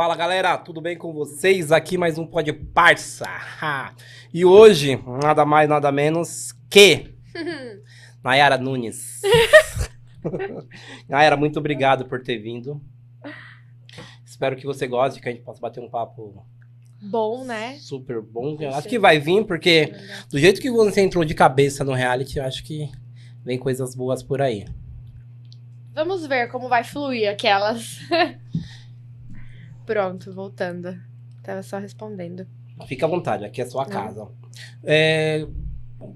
Fala galera, tudo bem com vocês? Aqui mais um Pode Parça. E hoje, nada mais, nada menos que Nayara Nunes. Nayara, muito obrigado por ter vindo. Espero que você goste, que a gente possa bater um papo Bom, né? super bom. Eu acho que vai vir, porque do jeito que você entrou de cabeça no reality, eu acho que vem coisas boas por aí. Vamos ver como vai fluir aquelas. Pronto, voltando. Tava só respondendo. Fica à vontade, aqui é a sua casa. É,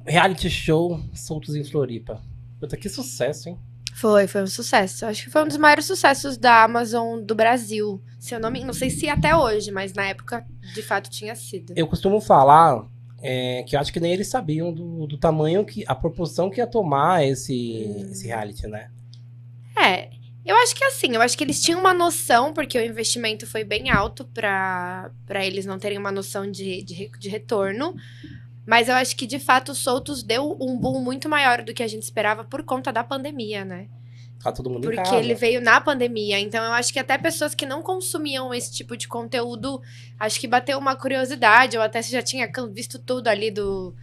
reality show Soltos em Floripa. Puta, que sucesso, hein? Foi, foi um sucesso. Acho que foi um dos maiores sucessos da Amazon do Brasil. Se eu não me... Não sei se até hoje, mas na época, de fato, tinha sido. Eu costumo falar é, que eu acho que nem eles sabiam do, do tamanho que. a proporção que ia tomar esse, Hum. esse reality, né? É, eu acho que assim, eu acho que eles tinham uma noção, porque o investimento foi bem alto pra eles não terem uma noção de, de, de retorno. Mas eu acho que, de fato, o Soltos deu um boom muito maior do que a gente esperava por conta da pandemia, né? Tá todo mundo em Porque casa. ele veio na pandemia. Então, eu acho que até pessoas que não consumiam esse tipo de conteúdo, acho que bateu uma curiosidade, ou até se já tinha visto tudo ali do,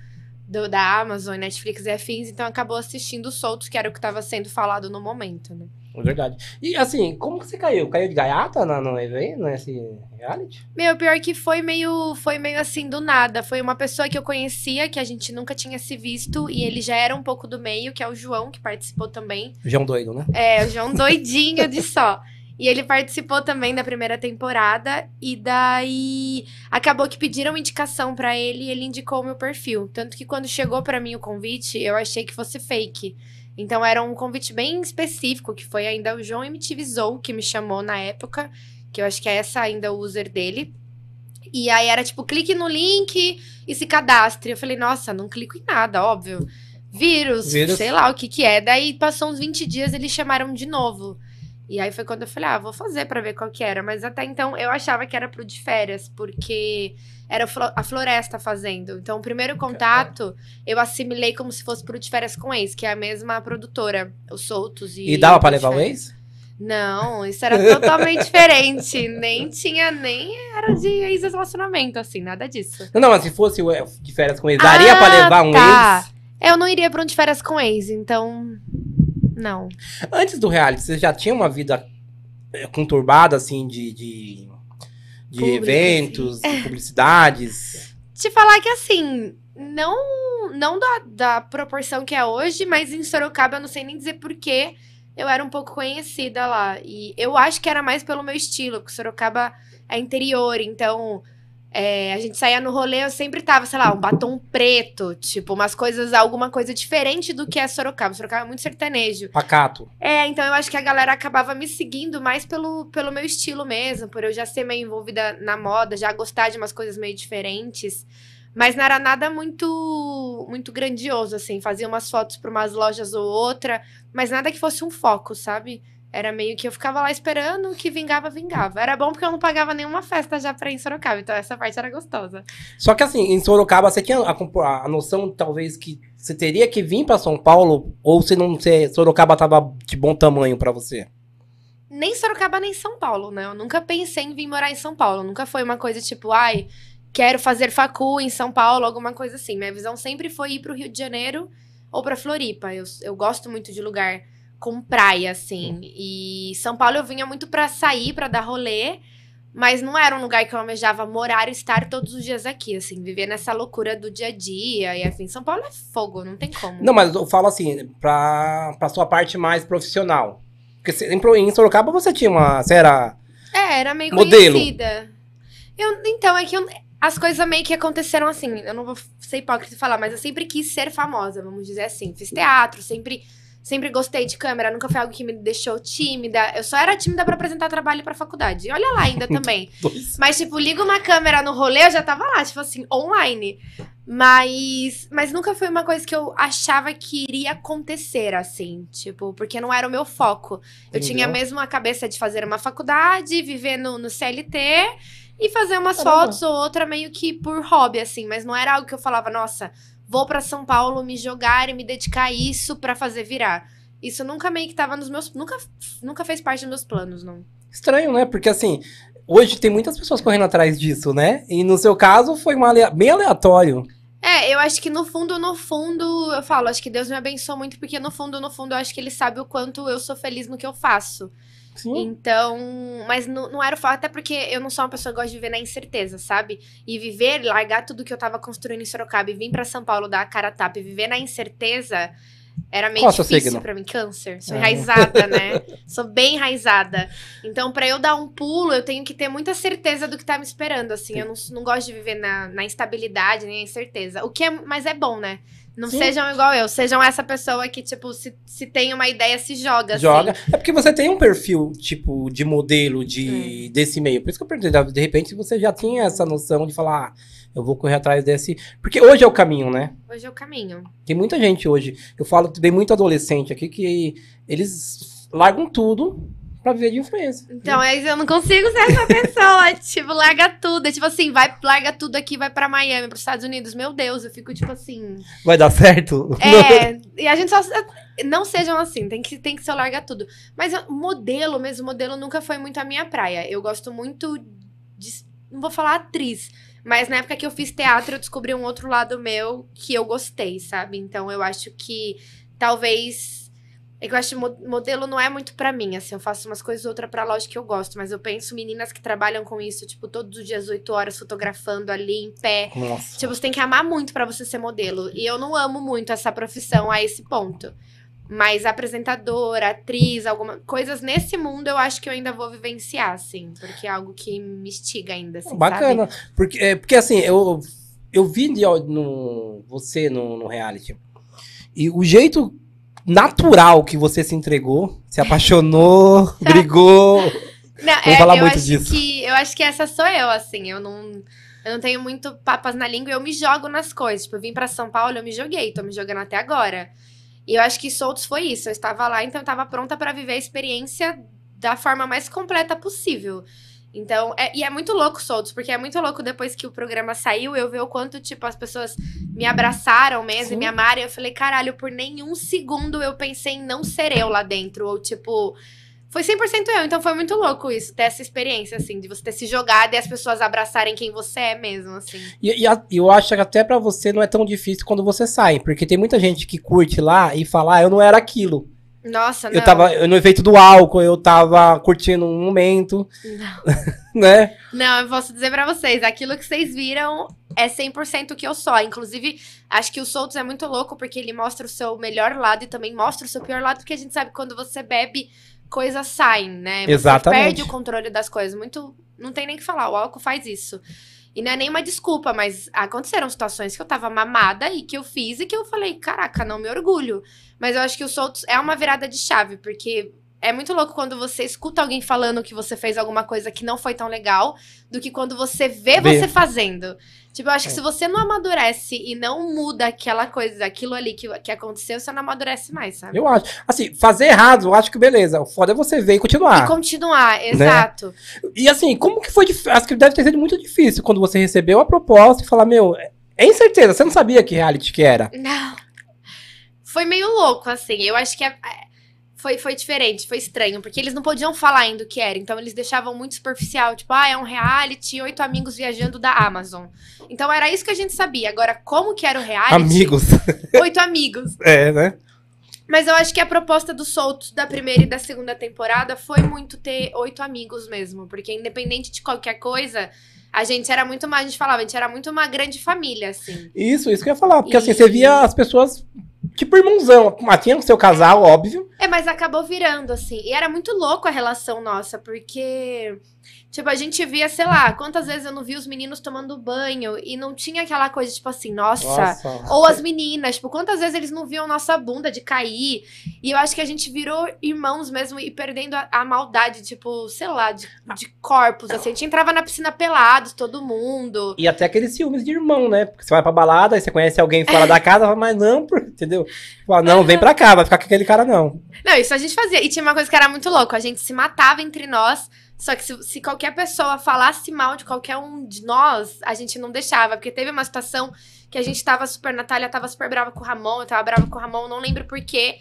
do- da Amazon, Netflix e afins, então acabou assistindo o Soltos, que era o que estava sendo falado no momento, né? É verdade. E assim, como que você caiu? Caiu de gaiata na, no evento, nesse reality? Meu, pior que foi meio, foi meio assim do nada. Foi uma pessoa que eu conhecia, que a gente nunca tinha se visto, e ele já era um pouco do meio, que é o João, que participou também. João doido, né? É, o João doidinho de só. E ele participou também da primeira temporada, e daí acabou que pediram indicação pra ele e ele indicou o meu perfil. Tanto que quando chegou pra mim o convite, eu achei que fosse fake. Então era um convite bem específico, que foi ainda o João MTV Zou que me chamou na época, que eu acho que é essa ainda o user dele. E aí era tipo, clique no link e se cadastre. Eu falei, nossa, não clico em nada, óbvio. Vírus, Vírus. sei lá o que que é. Daí passou uns 20 dias, eles chamaram de novo. E aí foi quando eu falei, ah, vou fazer pra ver qual que era. Mas até então eu achava que era pro de férias, porque era o a Floresta fazendo. Então o primeiro contato eu assimilei como se fosse pro de férias com ex, que é a mesma produtora, os Soltos. E, E dava de levar o ex? Não, isso era totalmente diferente. Nem tinha, nem era de ex-relacionamento, assim, nada disso. Não, não, mas se fosse o- de férias com ex, daria Ah, pra levar um tá. ex? Eu não iria pra um de férias com ex, então. Não. Antes do reality, você já tinha uma vida eh, conturbada, assim, de, de, de eventos, de publicidades? Te falar que assim, não não da, da proporção que é hoje, mas em Sorocaba eu não sei nem dizer porquê. Eu era um pouco conhecida lá. E eu acho que era mais pelo meu estilo, porque Sorocaba é interior, então. É, a gente saía no rolê, eu sempre tava, sei lá, um batom preto, tipo, umas coisas, alguma coisa diferente do que é Sorocaba. Sorocaba é muito sertanejo. Pacato. É, então eu acho que a galera acabava me seguindo mais pelo, pelo meu estilo mesmo, por eu já ser meio envolvida na moda, já gostar de umas coisas meio diferentes. Mas não era nada muito muito grandioso, assim. Fazia umas fotos para umas lojas ou outra, mas nada que fosse um foco, sabe? Era meio que eu ficava lá esperando, que vingava, vingava. Era bom porque eu não pagava nenhuma festa já pra ir em Sorocaba, então essa parte era gostosa. Só que assim, em Sorocaba, você tinha a, a noção, talvez, que você teria que vir pra São Paulo, ou se não se Sorocaba tava de bom tamanho pra você? nem Sorocaba nem São Paulo, né? Eu nunca pensei em vir morar em São Paulo. Nunca foi uma coisa tipo, ai, quero fazer facu em São Paulo, alguma coisa assim. Minha visão sempre foi ir pro Rio de Janeiro ou pra Floripa. Eu, eu gosto muito de lugar com praia, assim. E São Paulo eu vinha muito pra sair, pra dar rolê. Mas não era um lugar que eu almejava morar e estar todos os dias aqui, assim, viver nessa loucura do dia a dia e assim. São Paulo é fogo, não tem como. Não, mas eu falo assim, pra, pra sua parte mais profissional. Porque Pro- em Sorocaba você tinha uma. Você era. É, era meio Modelo. conhecida. Eu, então, é que eu- as coisas meio que aconteceram assim. Eu não vou ser hipócrita e falar, mas eu sempre quis ser famosa, vamos dizer assim. Fiz teatro, sempre, sempre gostei de câmera, nunca foi algo que me deixou tímida. Eu só era tímida pra apresentar trabalho pra faculdade. E olha lá ainda também. Mas, tipo, liga uma câmera no rolê, eu já tava lá, tipo assim, online. Mas, mas nunca foi uma coisa que eu achava que iria acontecer, assim, tipo, porque não era o meu foco. Eu Entendeu? tinha mesmo a cabeça de fazer uma faculdade, viver no, no CLT e fazer umas Caramba. fotos ou outra meio que por hobby, assim. Mas não era algo que eu falava, nossa, vou pra São Paulo me jogar e me dedicar a isso pra fazer virar. Isso nunca meio que tava nos meus. Nunca, nunca fez parte dos meus planos, não. Estranho, né? Porque assim, hoje tem muitas pessoas correndo atrás disso, né? E no seu caso foi uma alea- bem aleatório. É, eu acho que no fundo, no fundo, eu falo, acho que Deus me abençoou muito, porque no fundo, no fundo, eu acho que ele sabe o quanto eu sou feliz no que eu faço. Sim. Então, mas não, não era o fato, até porque eu não sou uma pessoa que gosta de viver na incerteza, sabe? E viver, largar tudo que eu tava construindo em Sorocaba e vir pra São Paulo dar a cara a tapa e viver na incerteza era meio Qual é difícil pra mim. Câncer. Sou Ah. enraizada, né? Sou bem enraizada. Então, pra eu dar um pulo, eu tenho que ter muita certeza do que tá me esperando, assim. Eu não, não gosto de viver na, na instabilidade nem na incerteza. O que é, mas é bom, né? Não Sim. sejam igual eu, sejam essa pessoa que, tipo, se, se tem uma ideia, se joga, Joga. assim. É porque você tem um perfil, tipo, de modelo de, Hum. desse meio. Por isso que eu perguntei, de repente você já tinha essa noção de falar, ah, eu vou correr atrás desse. Porque hoje é o caminho, né? Hoje é o caminho. Tem muita gente hoje. Eu falo, tem muito adolescente aqui que eles largam tudo pra viver de influência. Então, é isso, eu não consigo ser essa pessoa. tipo, larga tudo. É tipo assim, vai, larga tudo aqui, vai pra Miami, pros Estados Unidos. Meu Deus, eu fico tipo assim. Vai dar certo? É, e a gente só. Não sejam assim, tem que, tem que ser larga tudo. Mas eu- modelo mesmo, modelo nunca foi muito a minha praia. Eu gosto muito de. Não vou falar atriz. Mas na época que eu fiz teatro, eu descobri um outro lado meu que eu gostei, sabe? Então eu acho que talvez. É que eu acho que mo- modelo não é muito pra mim, assim. Eu faço umas coisas outra pra lógica que eu gosto. Mas eu penso meninas que trabalham com isso, tipo, todos os dias, oito horas, fotografando ali em pé. Nossa. Tipo, você tem que amar muito pra você ser modelo. E eu não amo muito essa profissão a esse ponto. Mas apresentadora, atriz, alguma coisas nesse mundo eu acho que eu ainda vou vivenciar, assim. Porque é algo que me instiga ainda, assim, Bacana. Porque, é, porque assim, eu, eu vi de, no, você no, no reality. E o jeito natural que você se entregou, se apaixonou, brigou. Não, Vamos é, falar eu muito acho disso. Que, eu acho que essa sou eu, assim. Eu não, eu não tenho muito papas na língua. Eu me jogo nas coisas. Tipo, eu vim pra São Paulo, eu me joguei. Tô me jogando até agora. E eu acho que Soltos foi isso. Eu estava lá, então eu estava pronta pra viver a experiência da forma mais completa possível. Então, é- e é muito louco Soltos, porque é muito louco depois que o programa saiu, eu ver o quanto, tipo, as pessoas me abraçaram mesmo Sim. e me amaram. E eu falei, caralho, por nenhum segundo eu pensei em não ser eu lá dentro. Ou, tipo, foi 100% eu. Então foi muito louco isso, ter essa experiência, assim, de você ter se jogado e as pessoas abraçarem quem você é mesmo, assim. E, e a- eu acho que até pra você não é tão difícil quando você sai. Porque tem muita gente que curte lá e fala, ah, eu não era aquilo. Nossa, não. Eu tava eu, no efeito do álcool, eu tava curtindo um momento, Não. né? Não, eu posso dizer pra vocês, aquilo que vocês viram é 100% o que eu sou. Inclusive, acho que o Soltos é muito louco porque ele mostra o seu melhor lado e também mostra o seu pior lado, porque a gente sabe que quando você bebe, coisas saem, né? Você Exatamente. perde o controle das coisas. Muito, não tem nem o que falar, o álcool faz isso. E não é nenhuma desculpa, mas aconteceram situações que eu tava mamada e que eu fiz e que eu falei, caraca, não me orgulho. Mas eu acho que o Soltos é uma virada de chave, porque é muito louco quando você escuta alguém falando que você fez alguma coisa que não foi tão legal, do que quando você vê, Vê. você fazendo. Tipo, eu acho que É. se você não amadurece e não muda aquela coisa, aquilo ali que, que aconteceu, você não amadurece mais, sabe? Eu acho. Assim, fazer errado, eu acho que beleza. O foda é você ver e continuar. E continuar, Né? exato. E assim, como que foi difícil? Acho que deve ter sido muito difícil quando você recebeu a proposta e falar, meu, é incerteza, você não sabia que reality que era. Não. Foi meio louco, assim. Eu acho que é- é- foi, foi diferente, foi estranho, porque eles não podiam falar ainda o que era. Então eles deixavam muito superficial, tipo, ah, é um reality, oito amigos viajando da Amazon. Então era isso que a gente sabia. Agora, como que era o reality? Amigos. Oito amigos. É, né? Mas eu acho que a proposta do Soltos da primeira e da segunda temporada foi muito ter oito amigos mesmo. Porque independente de qualquer coisa, a gente era muito mais, a gente falava, a gente era muito uma grande família, assim. Isso, isso que eu ia falar. Porque assim, E- você via as pessoas, tipo irmãozão. Ah, tinha o seu casal, óbvio. É, mas acabou virando, assim. E era muito louco a relação nossa, porque. Tipo, a gente via, sei lá, quantas vezes eu não vi os meninos tomando banho e não tinha aquela coisa, tipo assim, nossa. Ou as meninas, tipo, quantas vezes eles não viam nossa bunda de cair? E eu acho que a gente virou irmãos mesmo e perdendo a, a maldade, tipo, sei lá, de, de corpos, assim. A gente entrava na piscina pelados, todo mundo. E até aqueles ciúmes de irmão, né? Porque você vai pra balada, aí você conhece alguém fora da casa, fala, mas não, entendeu? Fala, não, vem pra cá, vai ficar com aquele cara, não. Não, isso a gente fazia. E tinha uma coisa que era muito louco. A gente se matava entre nós. Só que se, se qualquer pessoa falasse mal de qualquer um de nós, a gente não deixava. Porque teve uma situação que a gente tava super. Natália tava super brava com o Ramon, eu tava brava com o Ramon, não lembro porquê.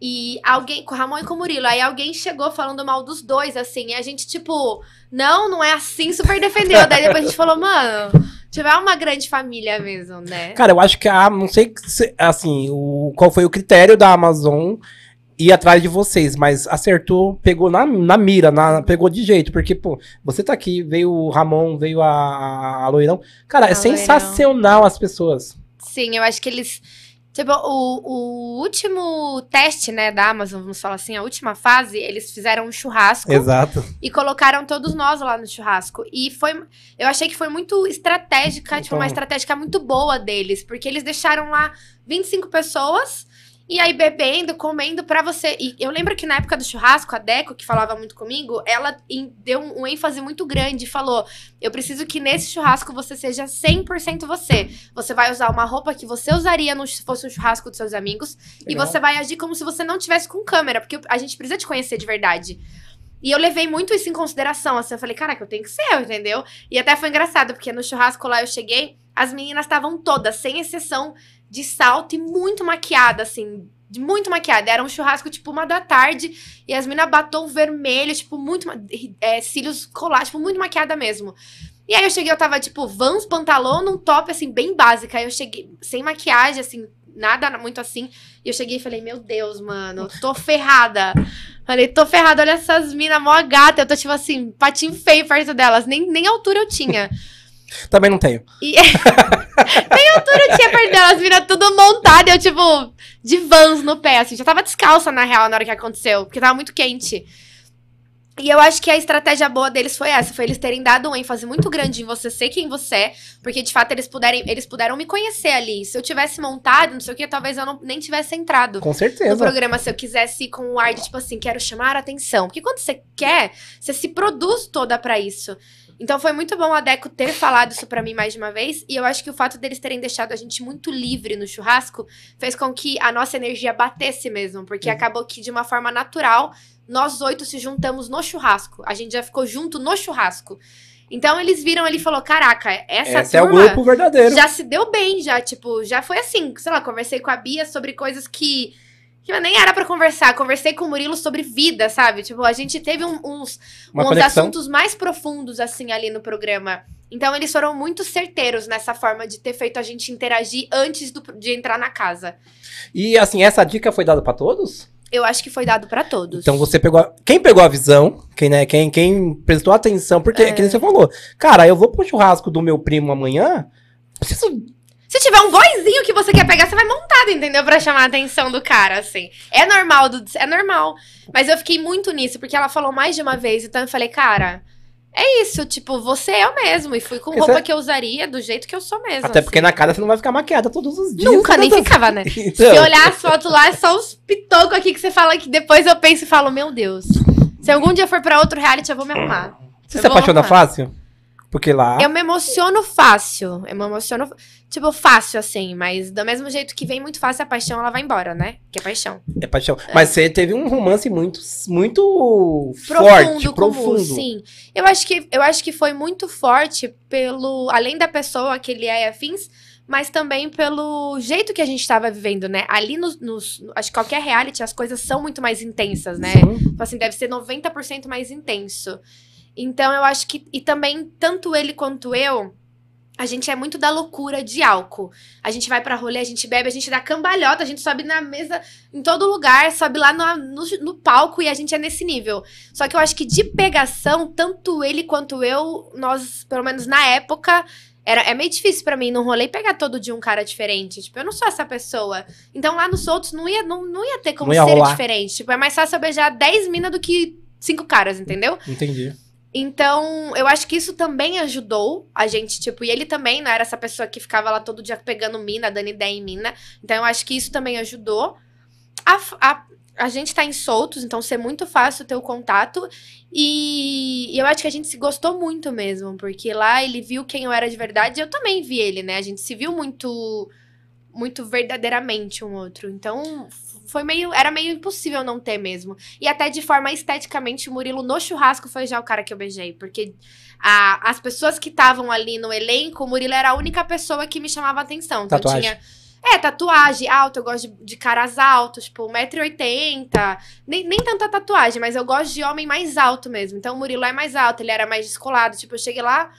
E alguém, com o Ramon e com o Murilo, aí alguém chegou falando mal dos dois, assim, e a gente, tipo, não, não é assim, super defendeu. Daí depois a gente falou, mano, tiver uma grande família mesmo, né? Cara, eu acho que a. Não sei se- assim, o, qual foi o critério da Amazon ir atrás de vocês, mas acertou, pegou na, na mira, na, pegou de jeito, porque, pô, você tá aqui, veio o Ramon, veio a, a Loirão. Cara, é A Loirão. sensacional as pessoas. Sim, eu acho que eles. Tipo, o, o último teste, né, da Amazon, vamos falar assim, a última fase, eles fizeram um churrasco Exato. e colocaram todos nós lá no churrasco. E foi. Eu achei que foi muito estratégica, tipo, uma Então- estratégia muito boa deles, porque eles deixaram lá 25 pessoas. E aí, bebendo, comendo pra você. E eu lembro que na época do churrasco, a Deco, que falava muito comigo, ela deu um, ênfase muito grande e falou: Eu preciso que nesse churrasco você seja 100% você. Você vai usar uma roupa que você usaria no, se fosse um churrasco dos seus amigos. E Legal. você vai agir como se você não tivesse com câmera, porque a gente precisa te conhecer de verdade. E eu levei muito isso em consideração, assim, eu falei, caraca, eu tenho que ser eu, entendeu? E até foi engraçado, porque no churrasco lá eu cheguei, as meninas estavam todas, sem exceção, de salto e muito maquiada, assim, muito maquiada. Era um churrasco, tipo, uma da tarde, e as meninas batom vermelho, tipo, muito, é, cílios colados, tipo, muito maquiada mesmo. E aí eu cheguei, eu tava, tipo, vans, pantalão, num top, assim, bem básica. Aí eu cheguei, sem maquiagem, assim, nada muito assim. E eu cheguei e falei, meu Deus, mano, tô ferrada. Falei, tô ferrada, olha essas minas mó gata. Eu tô, tipo assim, patinho feio perto delas. Nem, nem altura eu tinha. Também não tenho. E... nem altura eu tinha perto delas, minas tudo montada. Eu, tipo, de vans no pé, assim. Já tava descalça, na real, na hora que aconteceu. Porque tava muito quente. E eu acho que a estratégia boa deles foi essa, foi eles terem dado um ênfase muito grande em você ser quem você é, porque de fato eles puderem, eles puderam me conhecer ali. Se eu tivesse montado, não sei o que, talvez eu não, nem tivesse entrado Com no certeza. programa se eu quisesse ir com um ar de tipo assim, quero chamar a atenção. Porque quando você quer, você se produz toda pra isso. Então foi muito bom a Deco ter falado isso pra mim mais de uma vez. E eu acho que o fato deles terem deixado a gente muito livre no churrasco fez com que a nossa energia batesse mesmo. Porque Uhum. acabou que, de uma forma natural, nós oito se juntamos no churrasco. A gente já ficou junto no churrasco. Então eles viram ali e falou: Caraca, essa Esse é o grupo verdadeiro. já se deu bem, já, tipo, já foi assim, sei lá, conversei com a Bia sobre coisas que, que nem era pra conversar, conversei com o Murilo sobre vida, sabe? Tipo, a gente teve um- uns, Uma uns conexão. assuntos mais profundos, assim, ali no programa. Então, eles foram muito certeiros nessa forma de ter feito a gente interagir antes do- de entrar na casa. E assim, essa dica foi dada pra todos? Eu acho que foi dado pra todos. Então você pegou. a- Quem pegou a visão, quem, né, quem, quem prestou atenção, porque, É. que você falou, cara, eu vou pro churrasco do meu primo amanhã. Preciso. Se tiver um boizinho que você quer pegar, você vai montado, entendeu? Pra chamar a atenção do cara, assim. É normal, é normal. Mas eu fiquei muito nisso, porque ela falou mais de uma vez, então eu falei, cara, é isso, tipo, você é eu mesmo. E fui com roupa que eu usaria do jeito que eu sou mesmo. Até porque assim. na cara você não vai ficar maquiada todos os dias. Nunca, nem ficava, né? Então, Se olhar as fotos lá, é só os pitocos aqui que você fala que depois eu penso e falo, meu Deus. Se algum dia for pra outro reality, eu vou me arrumar. você eu se apaixona arrumar. fácil? Porque lá. Eu me emociono fácil. Eu me emociono, tipo, fácil, assim. Mas do mesmo jeito que vem muito fácil a paixão, ela vai embora, né? Que é paixão. É paixão. Mas você teve um romance muito, muito Profundo forte, profundo. Sim. Eu acho, que, eu acho que foi muito forte pelo... Além da pessoa que ele é afins, mas também pelo jeito que a gente tava vivendo, né? Ali nos... nos- acho que qualquer reality, as coisas são muito mais intensas, né? Sim. Tipo assim, deve ser 90% mais intenso. Então, eu acho que. E também, tanto ele quanto eu, a gente é muito da loucura de álcool. A gente vai pra rolê, a gente bebe, a gente dá cambalhota, a gente sobe na mesa em todo lugar, sobe lá no, no, no palco e a gente é nesse nível. Só que eu acho que de pegação, tanto ele quanto eu, nós, pelo menos na época. Era, é meio difícil pra mim num rolê pegar todo dia um cara diferente. Tipo, eu não sou essa pessoa. Então lá nos outros não ia, não, não ia ter como ia ser rolar. diferente. Tipo, é mais fácil eu beijar 10 minas do que cinco caras, entendeu? Entendi. Então, eu acho que isso também ajudou a gente, tipo, e ele também não era essa pessoa que ficava lá todo dia pegando mina, dando ideia em mina. Então, eu acho que isso também ajudou. A, a, a gente tá em soltos, então ser muito fácil ter o contato. E, e eu acho que a gente se gostou muito mesmo, porque lá ele viu quem eu era de verdade e eu também vi ele, né? A gente se viu muito muito verdadeiramente um outro. Então, foi meio era meio impossível não ter mesmo. E até de forma esteticamente, o Murilo no churrasco foi já o cara que eu beijei, porque a- as pessoas que estavam ali no elenco, o Murilo era a única pessoa que me chamava atenção. Então Tatuagem. tinha É, tatuagem alta, eu gosto de, de caras altos, tipo, 1,80m. Nem, nem tanta tatuagem, mas eu gosto de homem mais alto mesmo. Então o Murilo é mais alto, ele era mais descolado. Tipo, eu cheguei lá,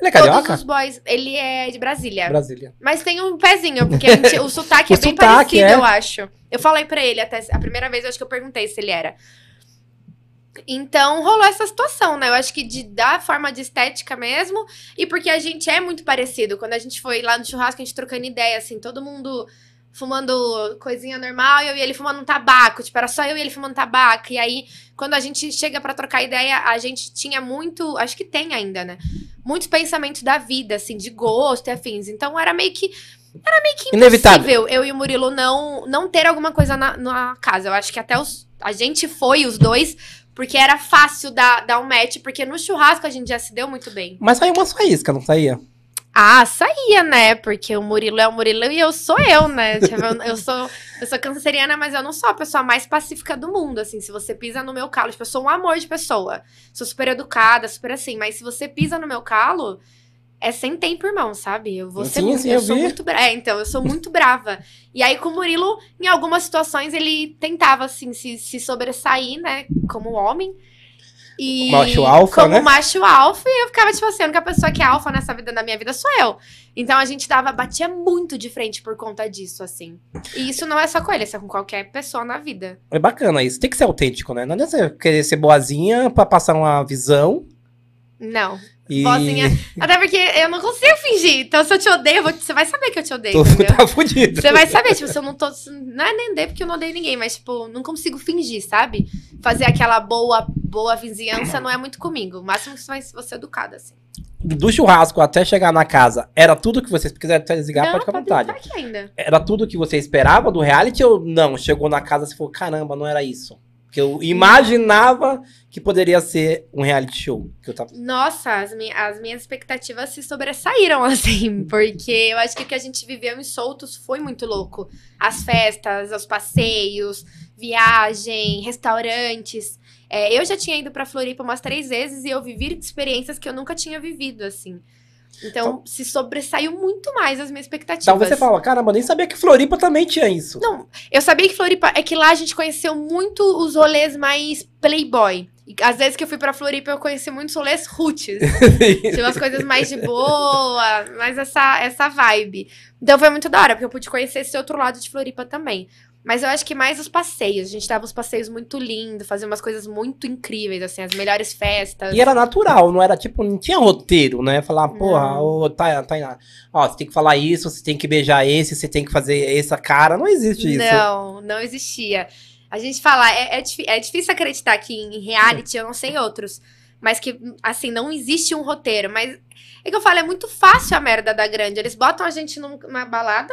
Ele é todos carioca? os boys. Ele é de Brasília. Brasília. Mas tem um pezinho, porque gente- o sotaque O é bem sotaque, parecido, é. eu acho. Eu falei pra ele até a primeira vez, eu acho que eu perguntei se ele era. Então rolou essa situação, né? Eu acho que de da forma de estética mesmo, e porque a gente é muito parecido. Quando a gente foi lá no churrasco, a gente trocando ideia, assim, todo mundo fumando coisinha normal, e eu e ele fumando um tabaco, tipo, era só eu e ele fumando tabaco. E aí, quando a gente chega pra trocar ideia, a gente tinha muito, acho que tem ainda, né? Muitos pensamentos da vida, assim, de gosto e afins. Então era meio que era meio que Inevitável. eu e o Murilo não não ter alguma coisa na, na casa. Eu acho que até os, a gente foi os dois porque era fácil dar, dar um match, porque no churrasco a gente já se deu muito bem. Mas saiu uma faísca, não saía? Ah, saía, né? Porque o Murilo é o Murilo e eu sou eu, né? Tipo, eu, sou eu sou canceriana, mas eu não sou a pessoa mais pacífica do mundo, assim. Se você pisa no meu calo, tipo, eu sou um amor de pessoa. Sou super educada, super assim. Mas se você pisa no meu calo, é sem tempo, irmão, sabe? Eu vou ser Sim, muito, sim, eu, eu sou muito brava. É, então, eu sou muito brava. E aí, com o Murilo, em algumas situações, ele tentava, assim, se, se sobressair, né? Como homem. E Macho alfa, como né? macho alfa, e eu ficava, tipo assim, a única pessoa que é alfa nessa vida, na minha vida, sou eu. Então a gente dava, batia muito de frente por conta disso, assim. E isso não é só com ele, isso é com qualquer pessoa na vida. É bacana isso. Tem que ser autêntico, né? Não adianta você querer ser boazinha pra passar uma visão. Não. E... Boazinha. Até porque eu não consigo fingir. Então, se eu te odeio, eu você vai saber que eu te odeio, Tô, tá fudido. Você vai saber, tipo, se eu não tô. Não é nem odeio porque eu não odeio ninguém, mas, tipo, não consigo fingir, sabe? Fazer aquela boa, boa vizinhança não é muito comigo. O máximo que você vai é educada, assim. Do churrasco até chegar na casa, era tudo que vocês quiserem desligar, não, pode ficar à vontade. aqui ainda. Era tudo que você esperava do reality ou não? Chegou na casa e falou, caramba, não era isso. Porque eu imaginava que poderia ser um reality show. Que eu tava... Nossa, as, mi as minhas expectativas se sobressaíram, assim, porque eu acho que o que a gente viveu em soltos foi muito louco. As festas, os passeios, viagem, restaurantes. É, eu já tinha ido pra Floripa umas três vezes e eu vivi experiências que eu nunca tinha vivido, assim. Então, se sobressaiu muito mais as minhas expectativas. Então você fala, caramba, nem sabia que Floripa também tinha isso. Não, eu sabia que Floripa. É que lá a gente conheceu muito os rolês mais playboy. E às vezes que eu fui pra Floripa, eu conheci muitos rolês roots. Tinha umas coisas mais de boa, mais essa, essa vibe. Então foi muito da hora, porque eu pude conhecer esse outro lado de Floripa também. Mas eu acho que mais os passeios. A gente tava uns passeios muito lindos, fazia umas coisas muito incríveis, assim, as melhores festas. E era natural, não era tipo, não tinha roteiro, né? Falar, porra, ô, tá, tá, ó, você tem que falar isso, você tem que beijar esse, você tem que fazer essa cara. Não existe isso. Não, não existia. A gente fala, é, é, é difícil acreditar que em reality, eu não sei outros, mas que, assim, não existe um roteiro. Mas é que eu falo, é muito fácil a merda da grande. Eles botam a gente num- numa balada,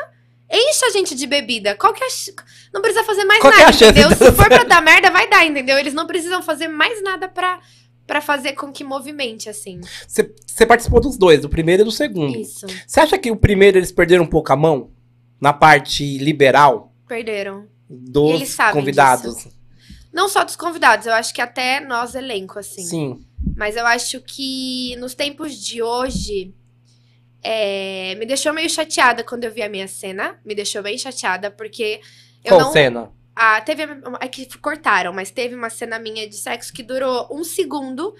enche a gente de bebida. Qual que é a Não precisa fazer mais Qual é nada, entendeu? de Se for pra dar merda, vai dar, entendeu? Eles não precisam fazer mais nada pra, pra fazer com que movimente, assim. Você, participou dos dois, do primeiro e do segundo. Isso. Você acha que o primeiro eles perderam um pouco a mão? Na parte liberal Perderam. dos eles sabem convidados? Não só dos convidados, eu acho que até nós, elenco, assim. Sim. Mas eu acho que nos tempos de hoje. É, me deixou meio chateada quando eu vi a minha cena. Me deixou bem chateada, porque eu Qual não. cena? Ah, teve. É que cortaram, mas teve uma cena minha de sexo que durou um segundo.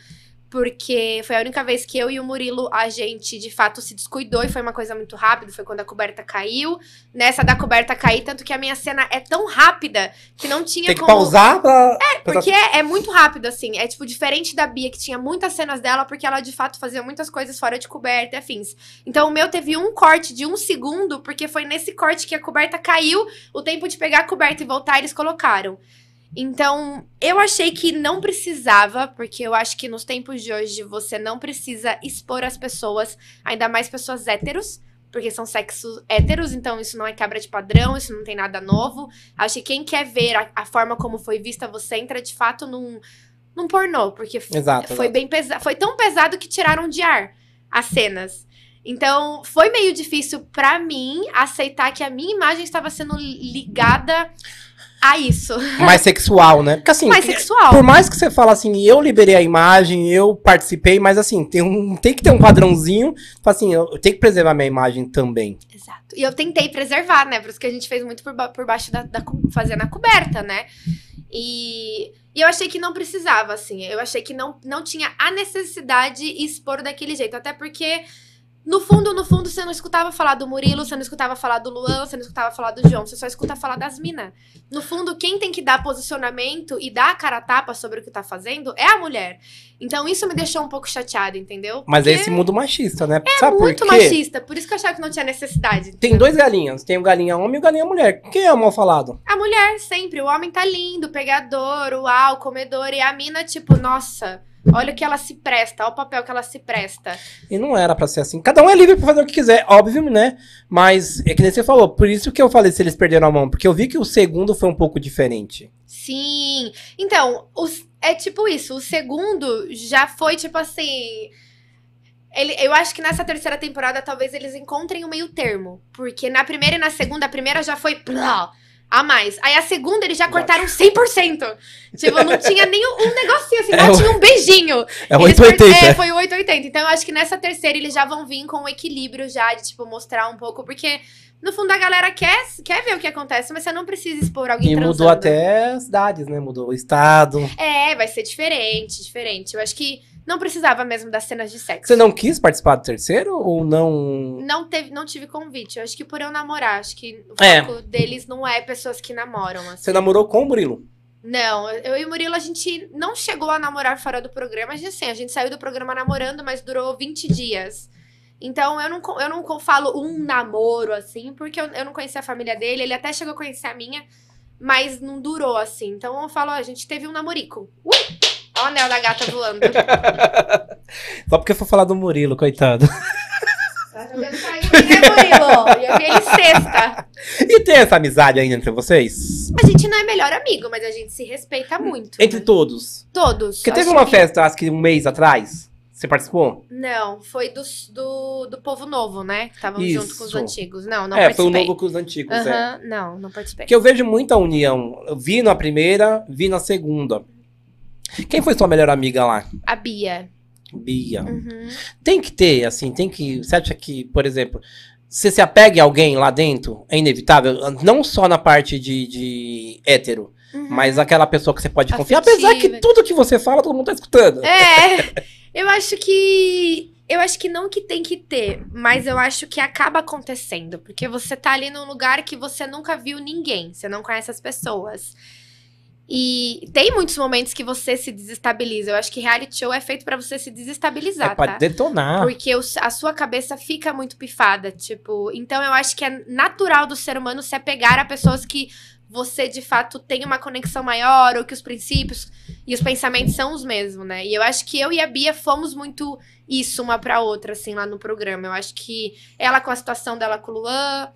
Porque foi a única vez que eu e o Murilo, a gente de fato se descuidou e foi uma coisa muito rápida. Foi quando a coberta caiu. Nessa da coberta cair, tanto que a minha cena é tão rápida que não tinha Tem que como. pausar pra. pra- Porque é, é muito rápido, assim. É, tipo, diferente da Bia, que tinha muitas cenas dela, porque ela, de fato, fazia muitas coisas fora de coberta e afins. Então, o meu teve um corte de um segundo, porque foi nesse corte que a coberta caiu, o tempo de pegar a coberta e voltar, eles colocaram. Então, eu achei que não precisava, porque eu acho que nos tempos de hoje você não precisa expor as pessoas, ainda mais pessoas héteros, porque são sexos héteros, então isso não é quebra de padrão, isso não tem nada novo. Acho que quem quer ver a, a forma como foi vista, você entra de fato num, num pornô, porque Exato. foi exato. bem pesado. Foi tão pesado que tiraram de ar as cenas. Então, foi meio difícil pra mim aceitar que a minha imagem estava sendo ligada a isso. Mais sexual, né? Porque assim, Mais sexual. por mais que você fala assim, eu liberei a imagem, eu participei, mas assim, tem, um, tem que ter um padrãozinho. Assim, eu, eu tenho que preservar minha imagem também. Exato. E eu tentei preservar, né? Por isso que a gente fez muito por, por baixo da, da fazer na coberta, né? E, e eu achei que não precisava, assim. Eu achei que não, não tinha a necessidade de expor daquele jeito. Até porque, no fundo, no fundo, você não escutava falar do Murilo, você não escutava falar do Luan, você não escutava falar do João, você só escuta falar das minas. No fundo, quem tem que dar posicionamento e dar a cara a tapa sobre o que tá fazendo é a mulher. Então isso me deixou um pouco chateada, entendeu? Mas é Porque esse mundo machista, né? Sabe muito por machista, por isso que eu achava que não tinha necessidade. Tem dois galinhas. Tem o galinha homem e o galinha mulher. Quem é o mal falado? A mulher sempre, o homem tá lindo, pegador, uau, comedor, e a mina, tipo, nossa, olha o que ela se presta, olha o papel que ela se presta. E não era pra ser assim. Cada um é livre pra fazer o que quiser, óbvio, né? Mas é que nem você falou. Por isso que eu falei se eles perderam a mão. Porque eu vi que o segundo foi um pouco diferente. Sim. Então, os- é tipo isso. O segundo já foi tipo assim. Ele, eu acho que nessa terceira temporada talvez eles encontrem o meio termo. Porque na primeira e na segunda, a primeira já foi plá, a mais. Aí a segunda eles já cortaram 100%. Tipo, não tinha nem um negocinho assim, É não o- tinha um beijinho. É Eles 880. per- É, foi o 880. Então eu acho que nessa terceira eles já vão vir com um equilíbrio já de, tipo, mostrar um pouco. Porque, no fundo, a galera quer, quer ver o que acontece, mas você não precisa expor alguém E transando. mudou até as cidades, né? Mudou o estado. É, vai ser diferente, diferente. Eu acho que não precisava mesmo das cenas de sexo. Você não quis participar do terceiro? Ou não. Não, teve, não tive convite. Eu acho que por eu namorar, acho que o É. foco deles não é pessoas que namoram, assim. Você namorou com o Murilo? Não, eu e o Murilo, a gente não chegou a namorar fora do programa, mas assim, a gente saiu do programa namorando, mas durou 20 dias. Então, eu não, eu não falo um namoro, assim, porque eu, eu não conhecia a família dele, ele até chegou a conhecer a minha, mas não durou, assim. Então, eu falo, ó, a gente teve um namorico. Ui! O anel da gata voando. Só porque foi falar do Murilo, coitado. Tá jogando né, Murilo? E eu vi ele sexta. E tem essa amizade ainda entre vocês? A gente não é melhor amigo, mas a gente se respeita muito. Entre né? todos? todos. Porque teve uma que- festa, acho que um mês atrás. Você participou? Não, foi dos- do, do povo novo, né? Que estavam junto com os antigos. Não, não é, foi o participei. novo com os antigos, é. Aham, Não, não participei. Porque eu vejo muita união. Eu vi na primeira, vi na segunda. Quem foi sua melhor amiga lá? A Bia. Bia. Uhum. Tem que ter, assim, tem que. Você acha que, por exemplo, você se apega a alguém lá dentro, é inevitável? Não só na parte de, de hétero, Uhum. mas aquela pessoa que você pode confiar. Afetiva. Apesar que tudo que você fala, todo mundo tá escutando. É, eu acho que. Eu acho que não que tem que ter, mas eu acho que acaba acontecendo. Porque você tá ali num lugar que você nunca viu ninguém, você não conhece as pessoas. E tem muitos momentos que você se desestabiliza. Eu acho que reality show é feito pra você se desestabilizar, é pra tá? detonar. Porque o- a sua cabeça fica muito pifada, tipo. Então eu acho que é natural do ser humano se apegar a pessoas que você de fato tem uma conexão maior, ou que os princípios e os pensamentos são os mesmos, né? E eu acho que eu e a Bia fomos muito isso uma pra outra, assim, lá no programa. Eu acho que ela com a situação dela com o Luan,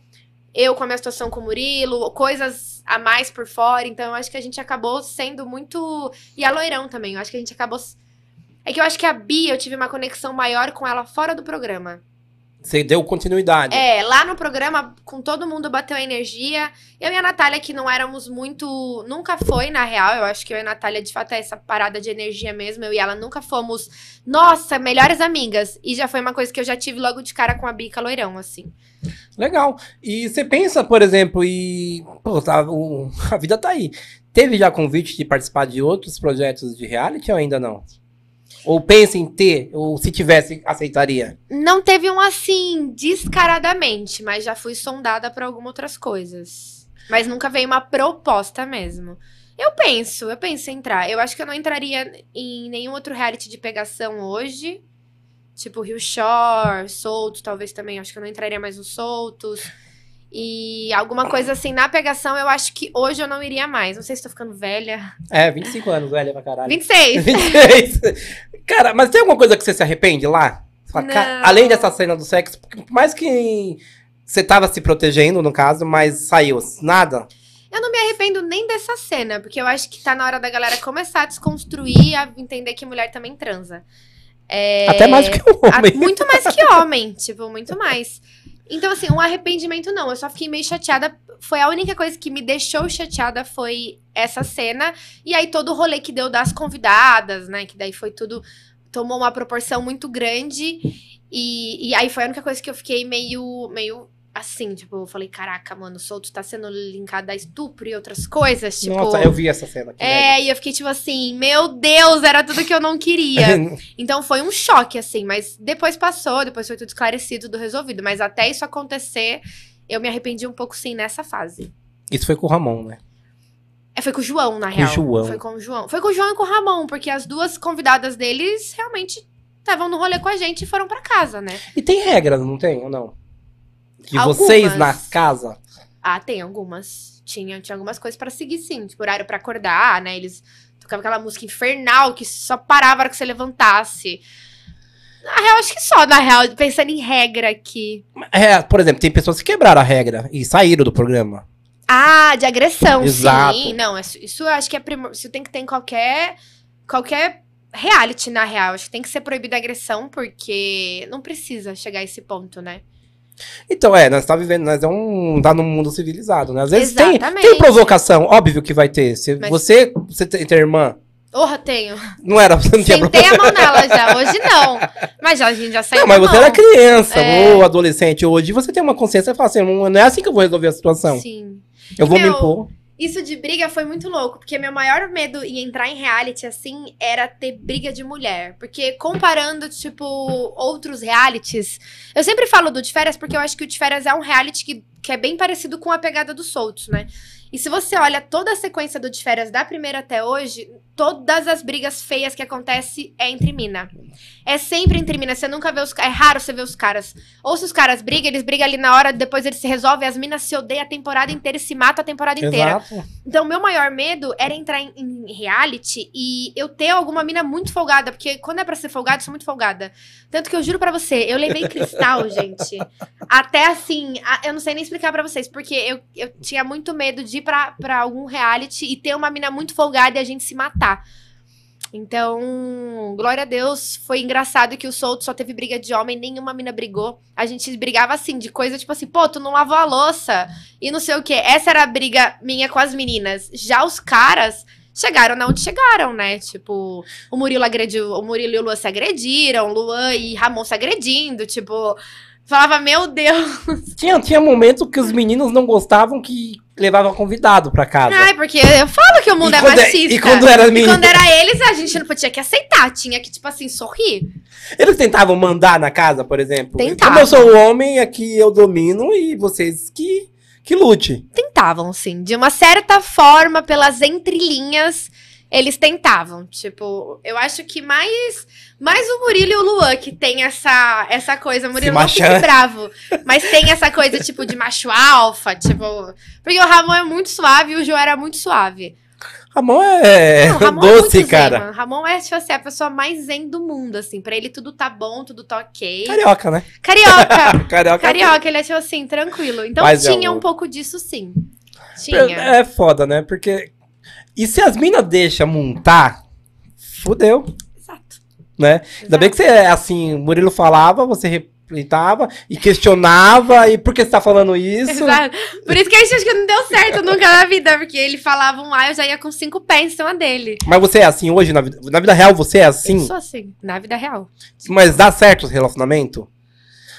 eu com a minha situação com o Murilo, coisas a mais por fora. Então eu acho que a gente acabou sendo muito. E a Loirão também, eu acho que a gente acabou. É que eu acho que a Bia, eu tive uma conexão maior com ela fora do programa. Você deu continuidade. É, lá no programa, com todo mundo bateu a energia. Eu e a Natália, que não éramos muito. Nunca foi, na real. Eu acho que eu e a Natália, de fato, é essa parada de energia mesmo. Eu e ela nunca fomos, nossa, melhores amigas. E já foi uma coisa que eu já tive logo de cara com a Bica Loirão, assim. Legal. E você pensa, por exemplo, e. Pô, tá, o- a vida tá aí. Teve já convite de participar de outros projetos de reality ou ainda não? Ou pensa em ter, ou se tivesse, aceitaria? Não teve um assim, descaradamente, mas já fui sondada por algumas outras coisas. Mas nunca veio uma proposta mesmo. Eu penso, eu penso em entrar. Eu acho que eu não entraria em nenhum outro reality de pegação hoje. Tipo Rio Shore, Soltos, talvez também. Acho que eu não entraria mais nos Soltos. E alguma coisa assim, na pegação, eu acho que hoje eu não iria mais. Não sei se tô ficando velha. É, 25 anos, velha pra caralho. 26. 26. Cara, mas tem alguma coisa que você se arrepende lá? Fala, "Ca- Não. Além dessa cena do sexo, porque por mais que você tava se protegendo, no caso, mas saiu nada? Eu não me arrependo nem dessa cena, porque eu acho que tá na hora da galera começar a desconstruir, a entender que mulher também transa. É, Até mais do que o a- homem. muito mais que homem, tipo, muito mais. Então, assim, um arrependimento não. Eu só fiquei meio chateada. Foi a única coisa que me deixou chateada foi essa cena. E aí todo o rolê que deu das convidadas, né? Que daí foi tudo. Tomou uma proporção muito grande. E, e aí foi a única coisa que eu fiquei meio. meio assim, tipo, eu falei, caraca, mano, o Solto tá sendo linkado a estupro e outras coisas. Tipo. Nossa, eu vi essa cena. que É, e eu fiquei tipo assim, meu Deus, era tudo que eu não queria. Então foi um choque, assim, mas depois passou, depois foi tudo esclarecido, tudo resolvido. Mas até isso acontecer, eu me arrependi um pouco, sim, nessa fase. Isso foi com o Ramon, né? É, foi com o João, na Com real. João. Foi com o João. Foi com o João e com o Ramon, porque as duas convidadas deles realmente estavam no rolê com a gente e foram pra casa, né? E tem regras, não tem? Ou não? Que Algumas. vocês na casa. Ah, tem algumas. Tinha, tinha algumas coisas pra seguir, sim. Tipo, horário pra acordar, né? Eles tocavam aquela música infernal que só parava na hora que você levantasse. Na real, acho que só, na real, pensando em regra aqui. É, por exemplo, tem pessoas que quebraram a regra e saíram do programa. Ah, de agressão, Exato. sim. Não, isso, isso eu acho que é primor... Isso tem que ter em qualquer. qualquer reality, na real. Acho que tem que ser proibida a agressão, porque não precisa chegar a esse ponto, né? Então, é, nós tá vivendo, nós é um, tá num mundo civilizado, né? Às vezes tem, tem provocação, óbvio que vai ter. Se Mas- você, você tem, tem irmã, Porra, tenho. não era, você não tinha Sentei a mão nela já. Hoje não. Mas já, a gente já saiu Não, mas você mão. era criança É. ou adolescente. Hoje você tem uma consciência e fala assim: não é assim que eu vou resolver a situação. Sim. Eu vou me Meu, impor. Isso de briga foi muito louco, porque meu maior medo em entrar em reality, assim, era ter briga de mulher. Porque comparando, tipo, outros realities, eu sempre falo do de férias porque eu acho que o de férias é um reality que, que é bem parecido com a pegada dos soltos, né? E se você olha toda a sequência do de férias da primeira até hoje, todas as brigas feias que acontecem é entre mina. É sempre entre mina, você nunca vê os É raro você ver os caras. Ou se os caras brigam, eles brigam ali na hora, depois eles se resolvem, as minas se odeiam a temporada inteira e se matam a temporada inteira. Exato. Então, meu maior medo era entrar em, em reality e eu ter alguma mina muito folgada, porque quando é pra ser folgada, eu sou muito folgada. Tanto que eu juro pra você, eu levei cristal, gente. Até assim, a- eu não sei nem explicar pra vocês, porque eu, eu tinha muito medo de ir pra, pra algum reality e ter uma mina muito folgada e a gente se matar. Então, glória a Deus, foi engraçado que o solto só teve briga de homem, nenhuma mina brigou. A gente brigava assim, de coisa tipo assim, pô, tu não lavou a louça e não sei o que. Essa era a briga minha com as meninas. Já os caras chegaram na onde chegaram, né? Tipo, o Murilo agrediu, o Murilo e o Luan se agrediram, Luan e Ramon se agredindo, tipo, falava, meu Deus. Tinha, tinha momentos que os meninos não gostavam que levavam convidado pra casa. Ai, porque eu falo que o mundo E é quando é- machista. e quando era E quando era eles, a gente não podia que aceitar, tinha que, tipo assim, sorrir. Eles tentavam mandar na casa, por exemplo. Tentavam. Como eu sou o homem, aqui eu domino e vocês que, que lute. Tentavam, sim. De uma certa forma, pelas entrelinhas, eles tentavam. Tipo, eu acho que mais, mais o Murilo e o Luan que tem essa, essa coisa. O Murilo não fique bravo, mas tem essa coisa, tipo, de macho alfa, tipo... Porque o Ramon é muito suave e o João era muito suave. Ramon é Não, Ramon doce, é muito cara. zen. Ramon é, tipo assim, a pessoa mais zen do mundo, assim. Pra ele tudo tá bom, tudo tá ok. Carioca, né? Carioca! Carioca. Carioca, ele é, tipo assim, tranquilo. Então Mas é tinha um- um pouco disso, sim. Tinha. É foda, né? Porque. E se as minas deixam montar, fudeu, Exato. né? Ainda bem que você é assim, o Murilo falava, você repliitava e questionava, e por que você tá falando isso? Exato. Por isso que a gente acha que não deu certo nunca na vida, porque ele falava um A, eu já ia com cinco pés em cima dele. Mas você é assim hoje, na vida, na vida real você é Eu assim, sou assim, na vida real. mas dá certo o relacionamento?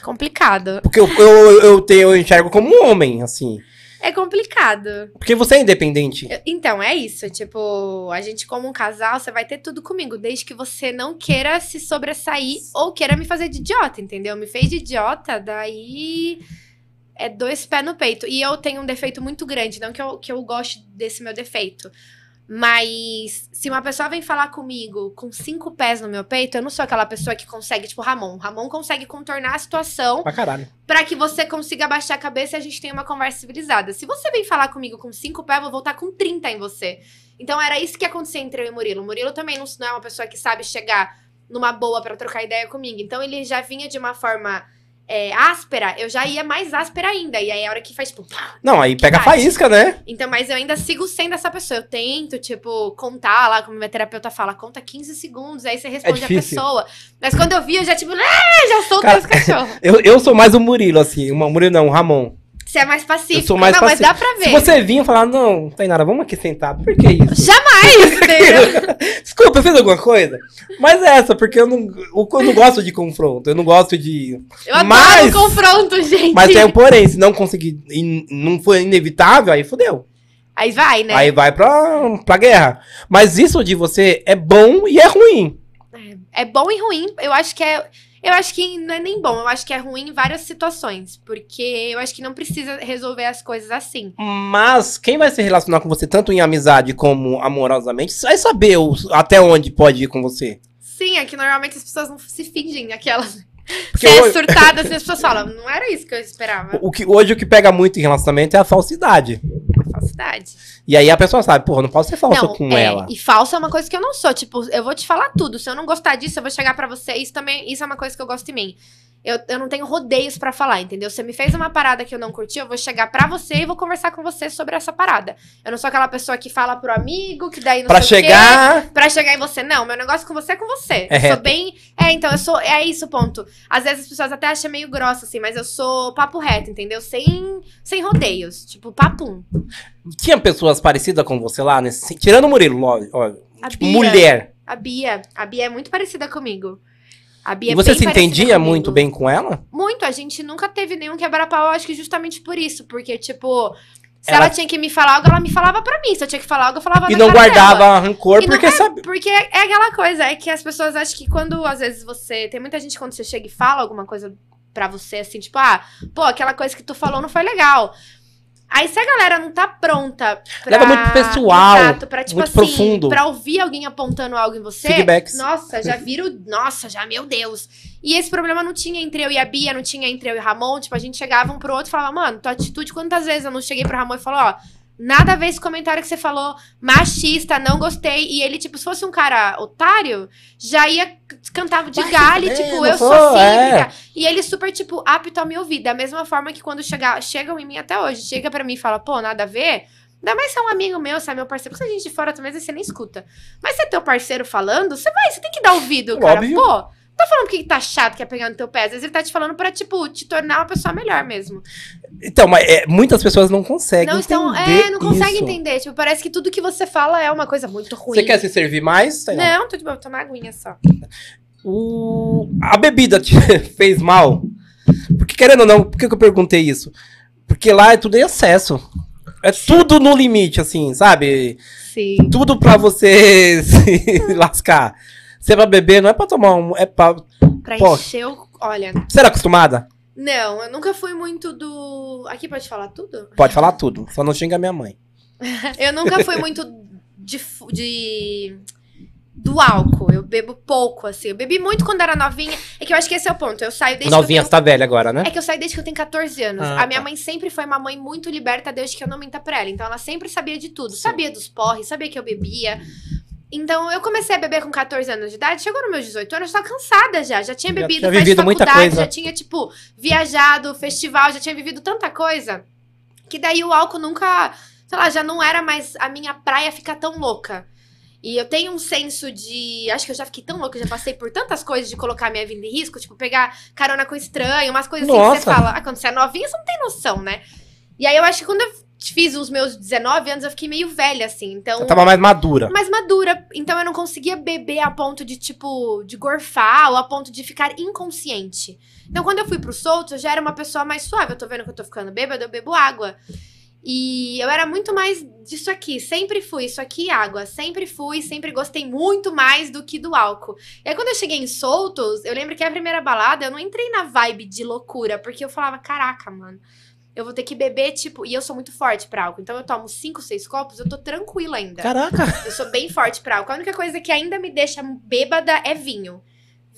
Complicado. Porque eu, eu, eu, tenho, eu enxergo como um homem, assim. É complicado. Porque você é independente. Eu- Então, é isso. Tipo, a gente, como um casal, você vai ter tudo comigo, desde que você não queira se sobressair ou queira me fazer de idiota, entendeu? Me fez de idiota, daí é dois pés no peito. E eu tenho um defeito muito grande, não que eu, que eu goste desse meu defeito. Mas se uma pessoa vem falar comigo com cinco pés no meu peito, eu não sou aquela pessoa que consegue, tipo, Ramon. Ramon consegue contornar a situação Pra caralho. Pra que você consiga abaixar a cabeça e a gente tenha uma conversa civilizada. Se você vem falar comigo com cinco pés, eu vou voltar com 30 em você. Então era isso que acontecia entre eu e Murilo. O Murilo também não, não é uma pessoa que sabe chegar numa boa pra trocar ideia comigo. Então ele já vinha de uma forma é, áspera, eu já ia mais áspera ainda. E aí é a hora que faz, tipo. Não, aí pega a bate. faísca, né? Então, mas eu ainda sigo sendo essa pessoa. Eu tento, tipo, contar lá, como minha terapeuta fala, conta 15 segundos, aí você responde a difícil. pessoa. Mas quando eu vi, eu já, tipo, ah, já soltei Cara, os cachorros. Eu, eu sou mais o Murilo, assim. O Murilo não, o Ramon. Você é mais pacífico. Eu sou mais não, mas pacífico. dá pra ver. Se você vir e falar, não, Tainara, vamos aqui sentar. Por que isso? Jamais? Desculpa, eu fiz alguma coisa? Mas é essa, porque eu não, eu não gosto de confronto. Eu não gosto de. Eu adoro Mas- o confronto, gente. Mas tem um porém, se não conseguir, não foi inevitável, aí fodeu. Aí vai, né? Aí vai pra, pra guerra. Mas isso de você é bom e é ruim. É bom e ruim. Eu acho que é. Eu acho que não é nem bom, eu acho que é ruim em várias situações. Porque eu acho que não precisa resolver as coisas assim. Mas quem vai se relacionar com você, tanto em amizade como amorosamente, vai saber o- até onde pode ir com você. Sim, é que normalmente as pessoas não se fingem aquelas. Porque Você é hoje, surtada, as pessoas falam, não era isso que eu esperava. o que, hoje o que pega muito em relacionamento é a falsidade. E aí a pessoa sabe, porra, não posso ser falso não, com é, ela. E falso é uma coisa que eu não sou. Tipo, eu vou te falar tudo. Se eu não gostar disso, eu vou chegar pra você. Isso também, isso é uma coisa que eu gosto em mim. Eu, eu não tenho rodeios pra falar, entendeu? Você me fez uma parada que eu não curti, eu vou chegar pra você e vou conversar com você sobre essa parada. Eu não sou aquela pessoa que fala pro amigo, que daí não Pra sei o quê, chegar. Pra chegar em você. Não, meu negócio com você é com você. É eu sou bem. É, então, eu sou. É isso, ponto. Às vezes as pessoas até acham meio grossa, assim, mas eu sou papo reto, entendeu? Sem, sem rodeios. Tipo, papum. Tinha pessoas parecidas com você lá, nesse, tirando o Murilo, ó, A Tipo, Bia. mulher. A Bia. A Bia é muito parecida comigo. A Bia E é você se entendia muito bem com ela? Muito. A gente nunca teve nenhum quebra-pau, acho que justamente por isso. Porque, tipo, se Ela- ela... tinha que me falar algo, ela me falava pra mim. Se eu tinha que falar algo, eu falava E não guardava dela. rancor, E porque sabe. Porque é aquela coisa, é que as pessoas acham que quando, às vezes, você. Tem muita gente quando você chega e fala alguma coisa pra você, assim, tipo, ah, pô, aquela coisa que tu falou não foi legal. Aí se a galera não tá pronta pra. Leva muito pessoal, Exato, pra, tipo muito assim, profundo. pra ouvir alguém apontando algo em você. Feedbacks. Nossa, já viro. Nossa, já, meu Deus. E esse problema não tinha entre eu e a Bia, não tinha entre eu e o Ramon. Tipo, a gente chegava um pro outro e falava, mano, tua atitude, quantas vezes eu não cheguei pro Ramon e falou, ó, nada a ver esse comentário que você falou, machista, não gostei. E ele, tipo, se fosse um cara otário, já ia cantava de galho, tipo, eu sou, assim. é. E ele super, tipo, apto a me ouvir. Da mesma forma que quando chegar, chegam em mim até hoje, chega pra mim e fala, pô, nada a ver. Ainda mais se é um amigo meu, se é meu parceiro. Porque se a gente de fora também, vezes você nem escuta. Mas se é teu parceiro falando, você vai, você tem que dar ouvido, cara. Óbvio. Pô, tá falando porque tá chato, quer pegar no teu pé. Às vezes ele tá te falando pra, tipo, te tornar uma pessoa melhor mesmo. Então, mas é, muitas pessoas não conseguem não estão. entender É, não consegue isso. entender. Tipo, parece que tudo que você fala é uma coisa muito ruim. Você quer se servir mais? Lá. Não, tô de boa, tomar aguinha só. O... A bebida te fez mal? Porque, querendo ou não, por que que eu perguntei isso? Porque lá é tudo em excesso. É tudo no limite, assim, sabe? Sim. Tudo pra você se lascar. Se é pra beber, não é pra tomar um. É pra. Pra Pô. encher o. Olha. Você era acostumada? Não, eu nunca fui muito do. Aqui pode falar tudo? Pode falar tudo. Só não xinga minha mãe. Eu nunca fui muito de, de- do álcool. Eu bebo pouco, assim. Eu bebi muito quando era novinha. É que eu acho que esse é o ponto. Eu saio desde Novinha, que você tá velha agora, né? tenho... É que eu saí desde que eu tenho 14 anos. Ah, a minha tá. mãe sempre foi uma mãe muito liberta desde que eu não minta pra ela. Então ela sempre sabia de tudo. Sim. Sabia dos porres, sabia que eu bebia. Então eu comecei a beber com 14 anos de idade. Chegou nos meus 18 anos, eu tava cansada já. Já tinha Já bebido, tinha faz vivido muita faculdade, coisa. já tinha, tipo, viajado, festival, já tinha vivido tanta coisa. Que daí o álcool nunca, sei lá, já não era mais a minha praia ficar tão louca. E eu tenho um senso de. Acho que eu já fiquei tão louca, já passei por tantas coisas de colocar minha vida em risco, tipo, pegar carona com estranho, umas coisas assim que você Nossa. fala. Ah, quando você é novinha, você não tem noção, né? E aí eu acho que quando eu fiz os meus 19 anos, eu fiquei meio velha, assim. Então. Você tava mais madura. mais madura. Então eu não conseguia beber a ponto de, tipo, de gorfar ou a ponto de ficar inconsciente. Então quando eu fui pro solto, eu já era uma pessoa mais suave. Eu tô vendo que eu tô ficando bêbada, eu bebo água. E eu era muito mais disso aqui. Sempre fui isso aqui água. Sempre fui, sempre gostei muito mais do que do álcool. E aí quando eu cheguei em soltos, eu lembro que a primeira balada, eu não entrei na vibe de loucura. Porque eu falava, caraca, mano. Eu vou ter que beber, tipo... E eu sou muito forte pra álcool. Então eu tomo cinco, seis copos, eu tô tranquila ainda. Caraca. Eu sou bem forte pra álcool. A única coisa que ainda me deixa bêbada é vinho.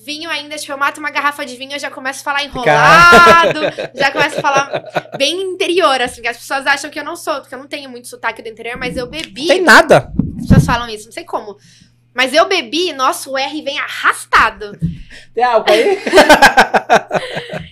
Vinho ainda, tipo, eu mato uma garrafa de vinho, eu já começo a falar enrolado, já começo a falar bem interior, assim, que as pessoas acham que eu não sou, porque eu não tenho muito sotaque do interior, mas eu bebi. Tem nada. As pessoas falam isso, não sei como. Mas eu bebi, nossa, o R vem arrastado. Tem álcool aí?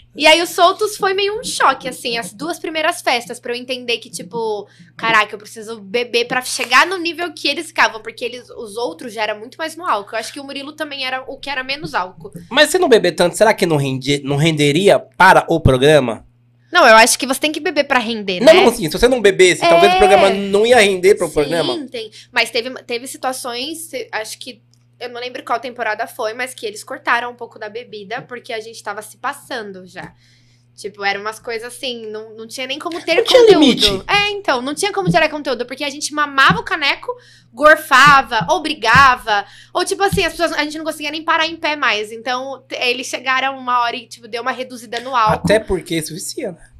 E aí, os soltos foi meio um choque, assim, as duas primeiras festas, pra eu entender que, tipo, caraca, eu preciso beber pra chegar no nível que eles ficavam, porque eles, os outros já era muito mais no álcool. Eu acho que o Murilo também era o que era menos álcool. Mas se não beber tanto, será que não, rende, não renderia para o programa? Não, eu acho que você tem que beber pra render, Não, né? não, assim, se você não bebesse, É. talvez o programa não ia render pro Sim, programa. tem. Mas teve, teve situações, acho que. Eu não lembro qual temporada foi, mas que eles cortaram um pouco da bebida, porque a gente tava se passando já. Tipo, eram umas coisas assim, não, não tinha nem como ter Não tinha conteúdo. limite. É, então, não tinha como ter conteúdo, porque a gente mamava o caneco, gorfava, ou brigava, ou tipo assim, as pessoas, a gente não conseguia nem parar em pé mais. Então, eles chegaram uma hora e, tipo, deu uma reduzida no álcool. Até porque isso vicia, né?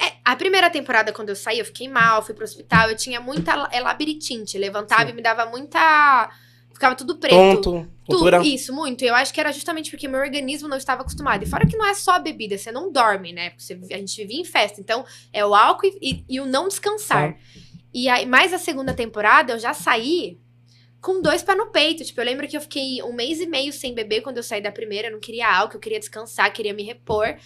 É, a primeira temporada, quando eu saí, eu fiquei mal, fui pro hospital, eu tinha muita la- labirintite, levantava Sim. e me dava muita. Ficava tudo preto. Tonto, Tu- cultura. isso, muito. Eu acho que era justamente porque meu organismo não estava acostumado. E fora que não é só a bebida, você não dorme, né? Porque você- a gente vivia em festa. Então, é o álcool e, e- e o não descansar. E aí, mais a segunda temporada, eu já saí com dois pés no peito. Tipo, eu lembro que eu fiquei um mês e meio sem beber quando eu saí da primeira. Eu não queria álcool, eu queria descansar, queria me repor.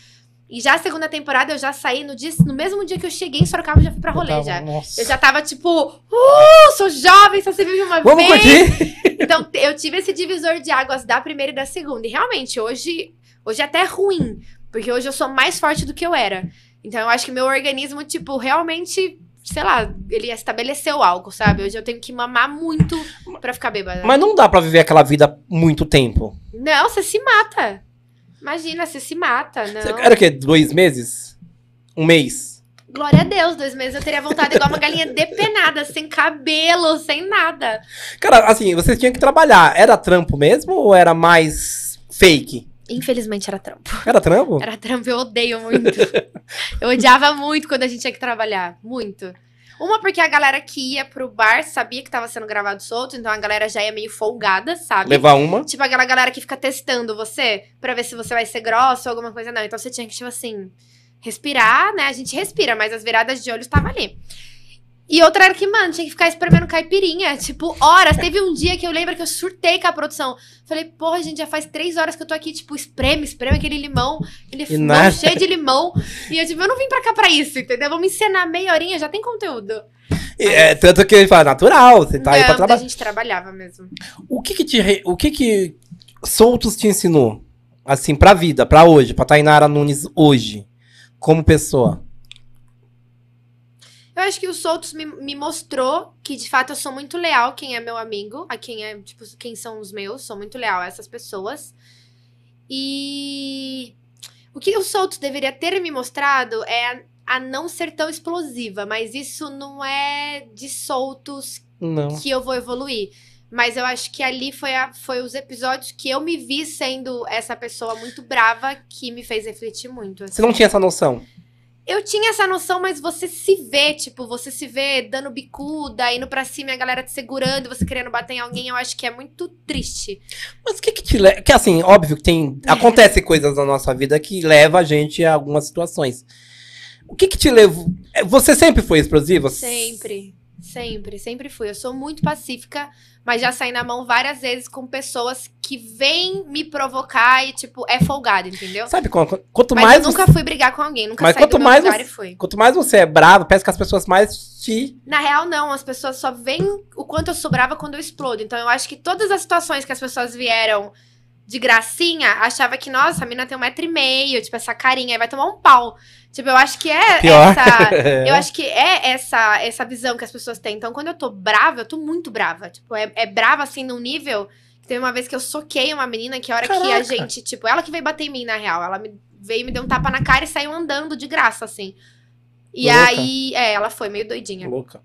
E já a segunda temporada, eu já saí no, dia, no mesmo dia que eu cheguei em Sorocaba, eu já fui pra rolê Tava- já. Nossa. Eu já tava tipo, uh, sou jovem, só se vive uma Vamos vez. curtir? Então, eu tive esse divisor de águas da primeira e da segunda. E realmente, hoje, hoje é até ruim. Porque hoje eu sou mais forte do que eu era. Então, eu acho que meu organismo, tipo, realmente, sei lá, ele estabeleceu algo, sabe? Hoje eu tenho que mamar muito pra ficar bêbada. Mas não dá pra viver aquela vida muito tempo. Não, você se mata. Imagina, você se mata, não. Era o quê? Dois meses? Um mês? Glória a Deus, dois meses eu teria voltado igual uma galinha depenada, sem cabelo, sem nada. Cara, assim, você tinha que trabalhar. Era trampo mesmo ou era mais fake? Infelizmente era trampo. Era trampo? Era trampo, eu odeio muito. eu odiava muito quando a gente tinha que trabalhar. Muito. Uma, porque a galera que ia pro bar sabia que tava sendo gravado solto, então a galera já ia meio folgada, sabe? Levar uma. Tipo aquela galera que fica testando você pra ver se você vai ser grossa ou alguma coisa, não. Então você tinha que, tipo assim, respirar, né? A gente respira, mas as viradas de olho estavam ali. E outra era que, mano, tinha que ficar espremendo caipirinha, tipo, horas. Teve um dia que eu lembro que eu surtei com a produção. Falei, porra, gente, já faz três horas que eu tô aqui, tipo, espreme, espreme aquele limão, E limão nada. cheio de limão. E eu, tipo, eu não vim pra cá pra isso, entendeu? Vamos ensinar meia horinha, já tem conteúdo. E, é, tanto que ele fala, natural, você tá aí não, pra a trabalhar. gente trabalhava mesmo. O que que te, re- o que que Soltos te ensinou? Assim, pra vida, pra hoje, pra Tainara Nunes hoje, como pessoa. Eu acho que o Soltos me, me mostrou que, de fato, eu sou muito leal a quem é meu amigo, a quem é, tipo, quem são os meus, sou muito leal a essas pessoas. E o que o Soltos deveria ter me mostrado é a, a não ser tão explosiva, mas isso não é de Soltos Não. que eu vou evoluir. Mas eu acho que ali foi, a- foi os episódios que eu me vi sendo essa pessoa muito brava que me fez refletir muito. assim. Você não tinha essa noção. Eu tinha essa noção, mas você se vê, tipo, você se vê dando bicuda, indo pra cima e a galera te segurando, você querendo bater em alguém, eu acho que é muito triste. Mas o que que te leva... Que assim, óbvio que tem... Acontece coisas na nossa vida que leva a gente a algumas situações. O que que te levou... é, Você sempre foi explosiva? Sempre, sempre, sempre fui. Eu sou muito pacífica, mas já saí na mão várias vezes com pessoas que vêm me provocar e, tipo, é folgado, entendeu? Sabe, quanto, quanto Mas mais... eu nunca você- fui brigar com alguém, nunca Mas saí do quanto meu mais lugar você- e fui. Quanto mais você é bravo, parece que as pessoas mais te... Na real, não. As pessoas só veem o quanto eu sou brava quando eu explodo. Então, eu acho que todas as situações que as pessoas vieram de gracinha, achava que, nossa, a mina tem um metro e meio, tipo, essa carinha, aí vai tomar um pau. Tipo, eu acho que é Pior. essa. Eu acho que é essa, essa visão que as pessoas têm. Então, quando eu tô brava, eu tô muito brava. Tipo, é, é brava assim num nível. Teve uma vez que eu soquei uma menina que a hora que a Caraca. gente, tipo, ela que veio bater em mim, na real. Ela me, veio e me deu um tapa na cara e saiu andando de graça, assim. E Louca. aí, é, ela foi meio doidinha. Louca.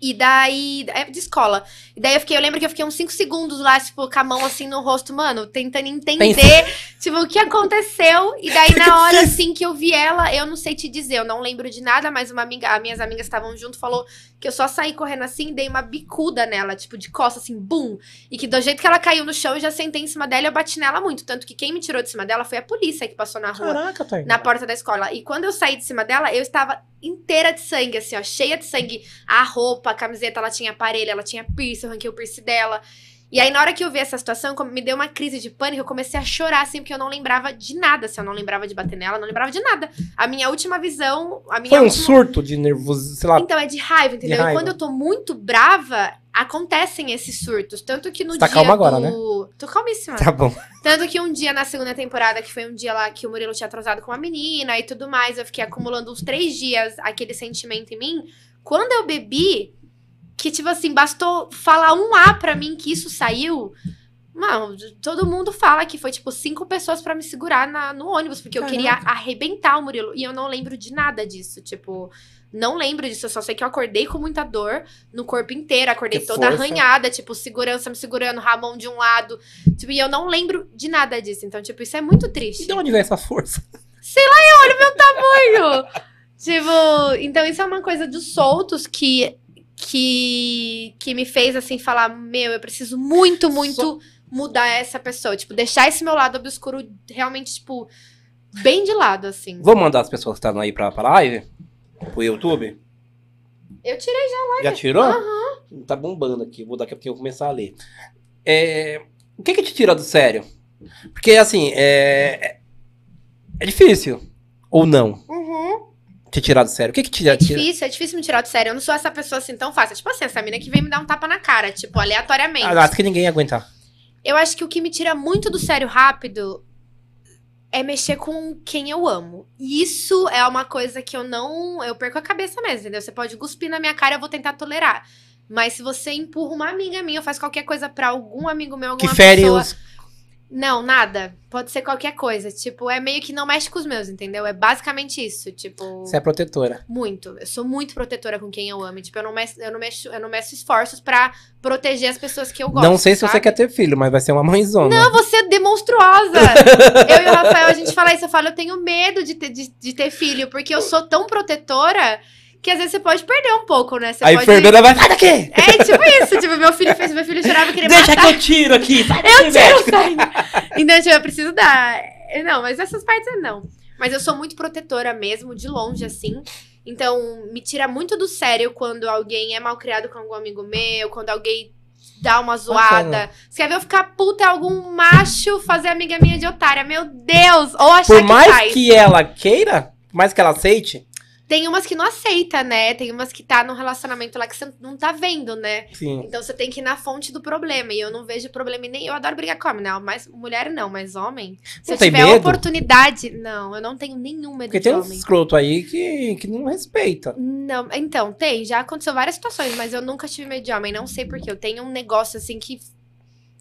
E daí. É de escola. E daí eu fiquei, eu lembro que eu fiquei uns 5 segundos lá, tipo, com a mão assim no rosto, mano, tentando entender, tipo, o que aconteceu. E daí, na hora, assim, que eu vi ela, eu não sei te dizer, eu não lembro de nada, mas uma amiga, as minhas amigas estavam junto, falou que eu só saí correndo assim, dei uma bicuda nela, tipo, de costa, assim, bum. E que do jeito que ela caiu no chão, eu já sentei em cima dela e eu bati nela muito. Tanto que quem me tirou de cima dela foi a polícia que passou na rua Caraca, Tainara. na porta da escola. E quando eu saí de cima dela, eu estava inteira de sangue, assim, ó, cheia de sangue. A roupa, a camiseta, ela tinha aparelho, ela tinha piercing, eu ranquei o piercing dela. E aí, na hora que eu vi essa situação, me deu uma crise de pânico, eu comecei a chorar, assim, porque eu não lembrava de nada. Se eu não lembrava de bater nela, eu não lembrava de nada. A minha última visão, a minha Foi um última... surto de nervoso, sei lá. Então, é de raiva, entendeu? raiva. E quando eu tô muito brava, acontecem esses surtos. Tanto que no Você tá dia calma agora, do... né? Tô calmíssima. Tá bom. Tanto que um dia na segunda temporada, que foi um dia lá que o Murilo tinha atrasado com uma menina e tudo mais, eu fiquei acumulando uns três dias aquele sentimento em mim. Quando eu bebi, que tipo assim, bastou falar um A pra mim que isso saiu. Mano, todo mundo fala que foi tipo cinco pessoas pra me segurar na- no ônibus, porque eu queria arrebentar o Murilo. E eu não lembro de nada disso. Tipo, não lembro disso. Eu só sei que eu acordei com muita dor no corpo inteiro. Acordei Que toda força. arranhada, tipo, segurança me segurando, Ramon de um lado. Tipo, e eu não lembro de nada disso. Então, tipo, isso é muito E triste. de onde vem essa força? tamanho. tipo, então isso é uma coisa dos soltos que que que me fez assim falar, meu, eu preciso muito, muito mudar essa pessoa, tipo, deixar esse meu lado obscuro realmente tipo bem de lado assim. Vou mandar as pessoas que estão aí pra, pra live? Pro YouTube? Eu tirei Já tirou? Tá bombando aqui. Vou daqui a pouquinho eu começar a ler. É, O que que te tira do sério? Porque, assim, é... É difícil. Ou não? Uhum. Te tirar do sério. O que que te tira? É difícil, é difícil me tirar do sério. Eu não sou essa pessoa assim tão fácil. Tipo assim, essa mina que vem me dar um tapa na cara, tipo, aleatoriamente. Ah, acho que ninguém ia aguentar. Eu acho que o que me tira muito do sério rápido é mexer com quem eu amo. E isso é uma coisa que eu não. Eu perco a cabeça mesmo, entendeu? Você pode cuspir na minha cara, eu vou tentar tolerar. Mas se você empurra uma amiga minha ou faz qualquer coisa pra algum amigo meu, Que alguma fere pessoa. os... Não, nada. Pode ser qualquer coisa. Tipo, é meio que não mexe com os meus, entendeu? É basicamente isso. Tipo. Você é protetora. Muito. Eu sou muito protetora com quem eu amo. Tipo, eu não mexo, eu não mexo, eu não mexo esforços pra proteger as pessoas que eu gosto. não sei se sabe? você quer ter filho, mas vai ser uma mãezona. Não, você é demonstruosa. eu e o Rafael, a gente fala isso. Eu falo, eu tenho medo de ter, de, de ter filho, porque eu sou tão protetora que às vezes você pode perder um pouco, né? Você a pode... vai... Sai daqui! É, tipo isso. Tipo, meu filho fez, meu filho chorava, queria Deixa matar. que eu tiro aqui! Sai Eu daqui, tiro médico. sangue. Então, tipo, eu preciso dar. Não, mas essas partes não. Mas eu sou muito protetora mesmo, de longe, assim. Então, me tira muito do sério quando alguém é mal criado com algum amigo meu, quando alguém dá uma zoada. Você quer ver eu ficar puta algum macho fazer amiga minha de otária? Meu Deus! Ou achar Por que mais faz. que ela queira, por mais que ela aceite, Tem umas que não aceita, né? Tem umas que tá num relacionamento lá que você não tá vendo, né? sim. Então você tem que ir na fonte do problema. E eu não vejo problema em nem. Eu adoro brigar com homem, né? Mas mulher não, mas homem. Se Não eu tem tiver medo? oportunidade. Não, eu não tenho nenhum medo Porque de tem uns homem. escroto aí que, que não respeita. Não, então, tem. Já aconteceu várias situações, mas eu nunca tive medo de homem. Não sei porquê. Eu tenho um negócio assim que.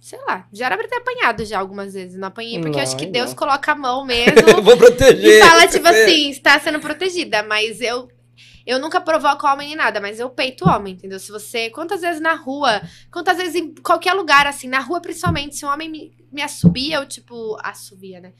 Sei lá, já era pra ter apanhado já algumas vezes. Não apanhei porque eu acho que Não, Deus não. coloca a mão mesmo. Vou proteger. E fala, tipo assim, está sendo protegida, mas eu. Eu nunca provoco homem nem nada, mas eu peito homem, entendeu? Se você. Quantas vezes na rua, quantas vezes em qualquer lugar, assim, na rua principalmente, se um homem me, me assobia, eu, tipo. Assovia, né?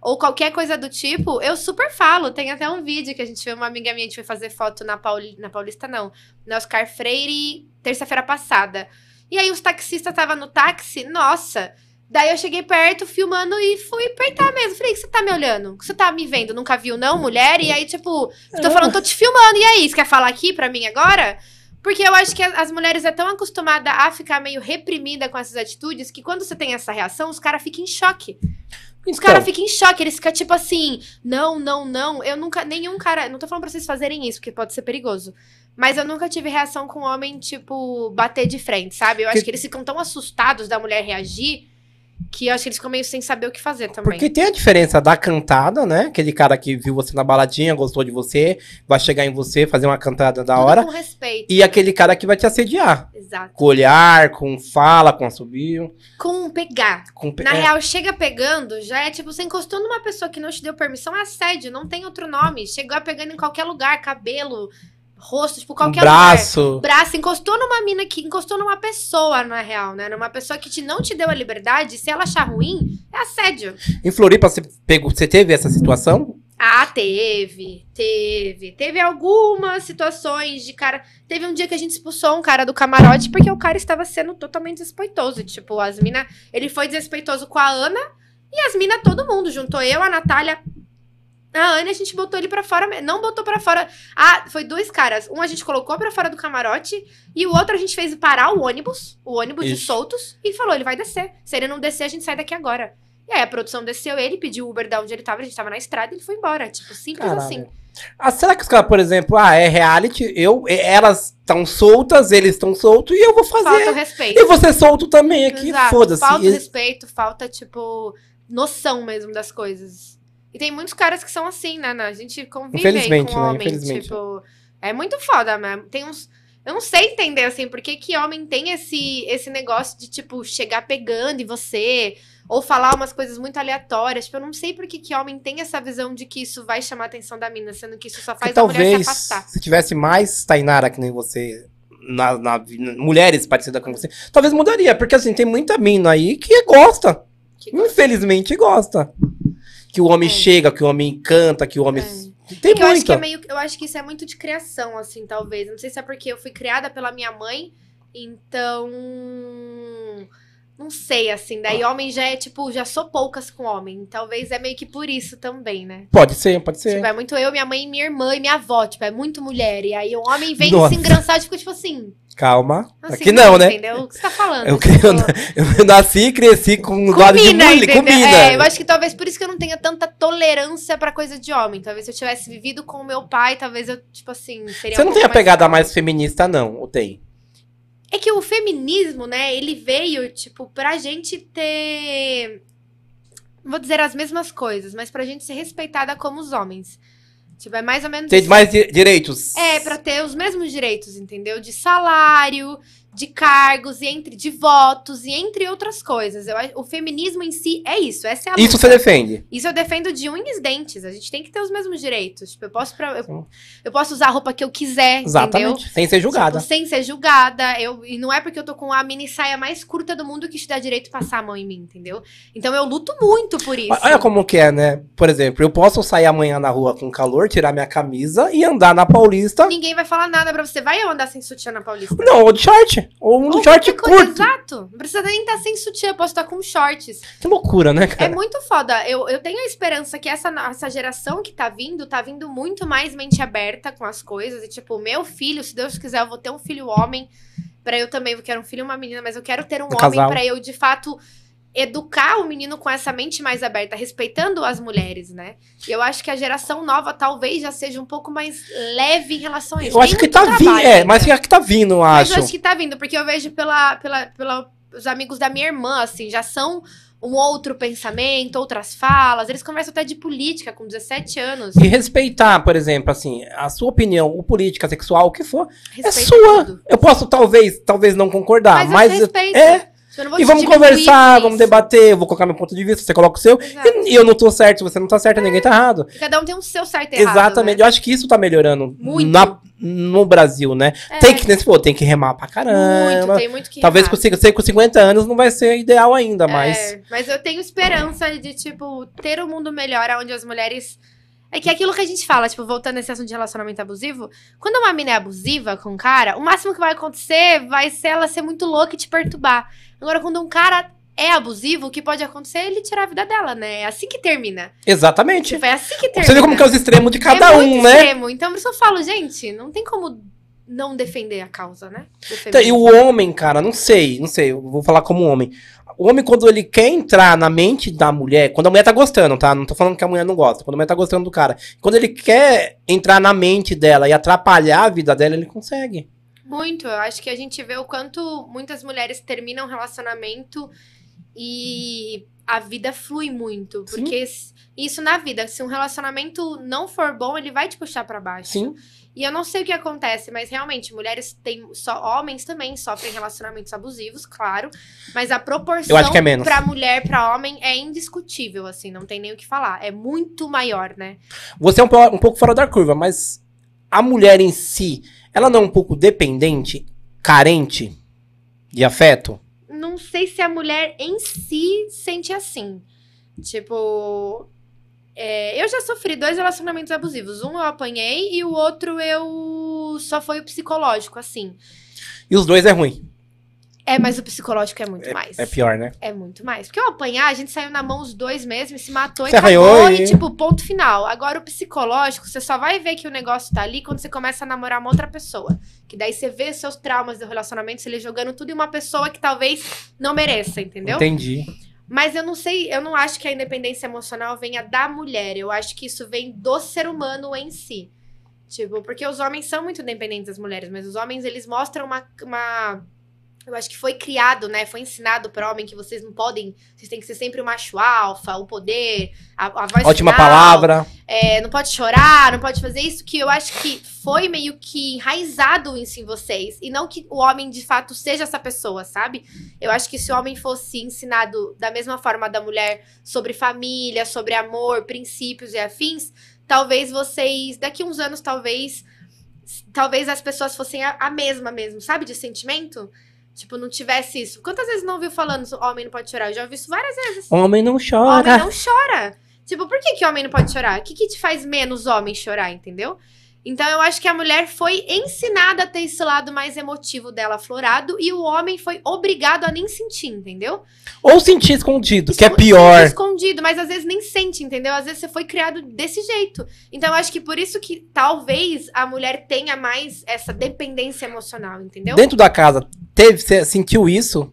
Ou qualquer coisa do tipo, eu super falo. Tem até um vídeo que a gente viu uma amiga minha, a gente foi fazer foto na, Pauli, na Paulista, não. Na Oscar Freire, terça-feira passada. E aí os taxistas estavam no táxi, nossa. Daí eu cheguei perto, filmando e fui peitar mesmo. Falei, "O que você tá me olhando? O que você tá me vendo? Nunca viu, não, mulher? E aí, tipo, tô falando, tô te filmando. E aí, você quer falar aqui pra mim agora? Porque eu acho que as mulheres é tão acostumada a ficar meio reprimida com essas atitudes que quando você tem essa reação, os caras ficam em choque. Os Então, caras ficam em choque, eles ficam tipo assim, não, não, não. Eu nunca, nenhum cara, não tô falando pra vocês fazerem isso, porque pode ser perigoso. Mas eu nunca tive reação com homem, tipo, bater de frente, sabe? Eu acho Que- que eles ficam tão assustados da mulher reagir que eu acho que eles ficam meio sem saber o que fazer também. Porque tem a diferença da cantada, né? Aquele cara que viu você na baladinha, gostou de você, vai chegar em você, fazer uma cantada da Tudo hora. com respeito. E aquele cara que vai te assediar. Exato. Com olhar, com fala, com assobio. Com pegar. Com... pe- Na é, real, chega pegando, já é tipo, você encostou numa pessoa que não te deu permissão, é assédio, não tem outro nome. Chegou pegando em qualquer lugar, cabelo, rosto, tipo, um qualquer lugar. braço. braço, encostou numa mina que encostou numa pessoa, na real, né? Numa pessoa que te, não te deu a liberdade, se ela achar ruim, é assédio. Em Floripa, você, pegou, você teve essa situação? Ah, teve, teve. Teve algumas situações de cara. Teve um dia que a gente expulsou um cara do camarote porque o cara estava sendo totalmente desrespeitoso. Tipo, as minas. Ele foi desrespeitoso com a Ana e as minas, todo mundo. Juntou eu, a Natália, A Anne, a gente botou ele pra fora. Não botou pra fora. Ah, foi dois caras. Um a gente colocou pra fora do camarote. E o outro a gente fez parar o ônibus. O ônibus de Ixi. soltos. E falou: ele vai descer. Se ele não descer, a gente sai daqui agora. E aí a produção desceu ele, pediu o Uber da onde ele tava. A gente tava na estrada e ele foi embora. Tipo, simples Caralho. assim. Ah, será que os caras, por exemplo, ah, é reality, eu, elas estão soltas, eles estão soltos e eu vou Falta o fazer. respeito. E você solto também aqui, foda-se. Falta respeito, falta, tipo, noção mesmo das coisas. E tem muitos caras que são assim, né? né? A gente convive aí com né? homem, tipo... É muito foda, mas tem uns... Eu não sei entender, assim, por que que homem tem esse, esse negócio de, tipo, chegar pegando em você... Ou falar umas coisas muito aleatórias. Tipo, eu não sei por que que homem tem essa visão de que isso vai chamar a atenção da mina, sendo que isso só Porque faz a mulher se talvez, afastar. se tivesse mais Tainara que nem você, na, na- mulheres parecidas com você, talvez mudaria. Porque assim, tem muita mina aí que gosta. Que gosta. Infelizmente gosta. Que o homem É. chega, que o homem canta, que o homem. É. Tem que eu acho que é meio. Eu acho que isso é muito de criação, assim, talvez. Não sei se é porque eu fui criada pela minha mãe, então. Não sei, assim. Daí homem já é, tipo, já sou poucas com homem. Talvez é meio que por isso também, né? Pode ser, pode ser. Tipo, é muito eu, minha mãe, minha irmã e minha avó. Tipo, é muito mulher. E aí o homem vem Nossa. se engraçar e fica, tipo assim. Calma. assim, Aqui não, né? Entendeu? O que você tá falando? Eu, Tipo, eu nasci e cresci com o lado de Comida, mulher, comida. É, eu acho que talvez por isso que eu não tenha tanta tolerância pra coisa de homem. Talvez se eu tivesse vivido com o meu pai, talvez eu, tipo assim, seria Você um não tem a pegada calma. mais feminista, não, ou tem? É que o feminismo, né, ele veio, tipo, pra gente ter. Vou dizer as mesmas coisas, mas pra gente ser respeitada como os homens. É mais ou menos. Tem assim. mais di- direitos. É, pra ter os mesmos direitos, entendeu? De salário, de cargos, e entre de votos, e entre outras coisas. Eu, o feminismo em si é isso. Essa é a Isso você defende. Isso eu defendo de unhas e dentes. A gente tem que ter os mesmos direitos. Tipo, eu posso, pra- eu, eu posso usar a roupa que eu quiser, entendeu? Exatamente. Sem ser julgada. Tipo, sem ser julgada. Eu, e não é porque eu tô com a mini saia mais curta do mundo que te dá direito de passar a mão em mim, entendeu? Então eu luto muito por isso. Olha como que é, né? Por exemplo, eu posso sair amanhã na rua com calor, tirar minha camisa e andar na Paulista. Ninguém vai falar nada pra você. Vai eu andar sem sutiã na Paulista? Não, ou de short. Ou um Ou short coisa, curto. Exato. Não precisa nem estar sem sutiã, posso estar com shorts. Que loucura, né, É cara? muito foda. Eu, eu tenho a esperança que essa, essa geração que tá vindo, tá vindo muito mais mente aberta com as coisas. E, tipo, meu filho, se Deus quiser, eu vou ter um filho homem. Pra eu também, eu quero um filho e uma menina, mas eu quero ter um Um homem pra eu, de fato, educar o menino com essa mente mais aberta, respeitando as mulheres, né? E eu acho que a geração nova talvez já seja um pouco mais leve em relação a isso. Eu acho que tá vindo. É, ainda. mas acho que tá vindo, eu Mas acho. eu acho que tá vindo, porque eu vejo pela, pela, pela, os amigos da minha irmã, assim, já são um outro pensamento, outras falas. Eles conversam até de política com 17 anos. E respeitar, por exemplo, assim, a sua opinião, o política, sexual, o que for, é sua. tudo. Eu posso talvez, talvez não concordar, Mas, mas, eu é. E vamos conversar, vamos debater, eu vou colocar meu ponto de vista, você coloca o seu. E, e eu não tô certo, você não tá certo, ninguém tá errado. Cada um tem um seu certo e errado. Exatamente. né? Eu acho que isso tá melhorando Muito. na- no Brasil, né? É, Tem que, nesse pô, tem que remar pra muito, caramba. tem muito que Talvez com, cinco- sei que com 50 anos não vai ser ideal ainda, mas. É, mas eu tenho esperança de, tipo, ter um mundo melhor onde as mulheres. É que é aquilo que a gente fala, tipo, voltando nesse assunto de relacionamento abusivo, quando uma mina é abusiva com um cara, o máximo que vai acontecer vai ser ela ser muito louca e te perturbar. Agora, quando um cara é abusivo, o que pode acontecer é ele tirar a vida dela, né? É assim que termina. Exatamente. Tipo, é assim que termina. Você vê como que é os extremos de cada é um, né? extremo. Então, por isso eu falo, gente, não tem como não defender a causa, né? Então, E o homem, cara, não sei, não sei, eu vou falar como homem. O homem, quando ele quer entrar na mente da mulher, quando a mulher tá gostando, tá? Não tô falando que a mulher não gosta, quando a mulher tá gostando do cara. Quando ele quer entrar na mente dela e atrapalhar a vida dela, ele consegue. Muito. Eu acho que a gente vê o quanto muitas mulheres terminam um relacionamento e a vida flui muito. Sim. Porque s- isso na vida, se um relacionamento não for bom, ele vai te puxar pra baixo. Sim. E eu não sei o que acontece, mas realmente, mulheres têm. Só, homens também sofrem relacionamentos abusivos, claro. Mas a proporção é menos. pra mulher, pra homem, é indiscutível, assim, não tem nem o que falar. É muito maior, né? Você é um, um pouco fora da curva, mas a mulher em si, ela não é um pouco dependente, carente de afeto? não sei se a mulher em si sente assim. Tipo, é, eu já sofri dois relacionamentos abusivos. Um eu apanhei e o outro eu só foi o psicológico, assim. E os dois é ruim. É, mas o psicológico é muito mais. É pior, né? É muito mais. Porque eu apanhar, a gente saiu na mão os dois mesmo e se matou Você e acabou. E... e- tipo, ponto final. Agora, o psicológico, você só vai ver que o negócio tá ali quando você começa a namorar uma outra pessoa. Que daí você vê seus traumas do relacionamento, você jogando tudo em uma pessoa que talvez não mereça, entendeu? Entendi. Mas eu não sei, eu não acho que a independência emocional venha da mulher. Eu acho que isso vem do ser humano em si. Tipo, porque os homens são muito independentes das mulheres, mas os homens, eles mostram uma. uma eu acho que foi criado, né? Foi ensinado pro homem que vocês não podem. Vocês têm que ser sempre o macho alfa, o poder, a, a voz Ótima final, palavra. é, não pode chorar, não pode fazer isso, que eu acho que foi meio que enraizado isso em vocês. E não que o homem, de fato, seja essa pessoa, sabe? Eu acho que se o homem fosse ensinado da mesma forma da mulher sobre família, sobre amor, princípios e afins, talvez vocês, daqui uns anos, talvez. Talvez as pessoas fossem a, a mesma mesmo, sabe? De sentimento. Tipo, não tivesse isso. Quantas vezes não ouviu falando homem não pode chorar? Eu já ouvi isso várias vezes. Homem não Homem chora. não chora. Tipo, por que, que homem não pode chorar? O que, que te faz menos homem chorar, entendeu? Então eu acho que a mulher foi ensinada a ter esse lado mais emotivo dela aflorado e o homem foi obrigado a nem sentir, entendeu? Ou sentir escondido, que é pior. Escondido, mas às vezes nem sente, entendeu? Às vezes você foi criado desse jeito. Então eu acho que por isso que talvez a mulher tenha mais essa dependência emocional, entendeu? Dentro da casa, teve, você sentiu isso?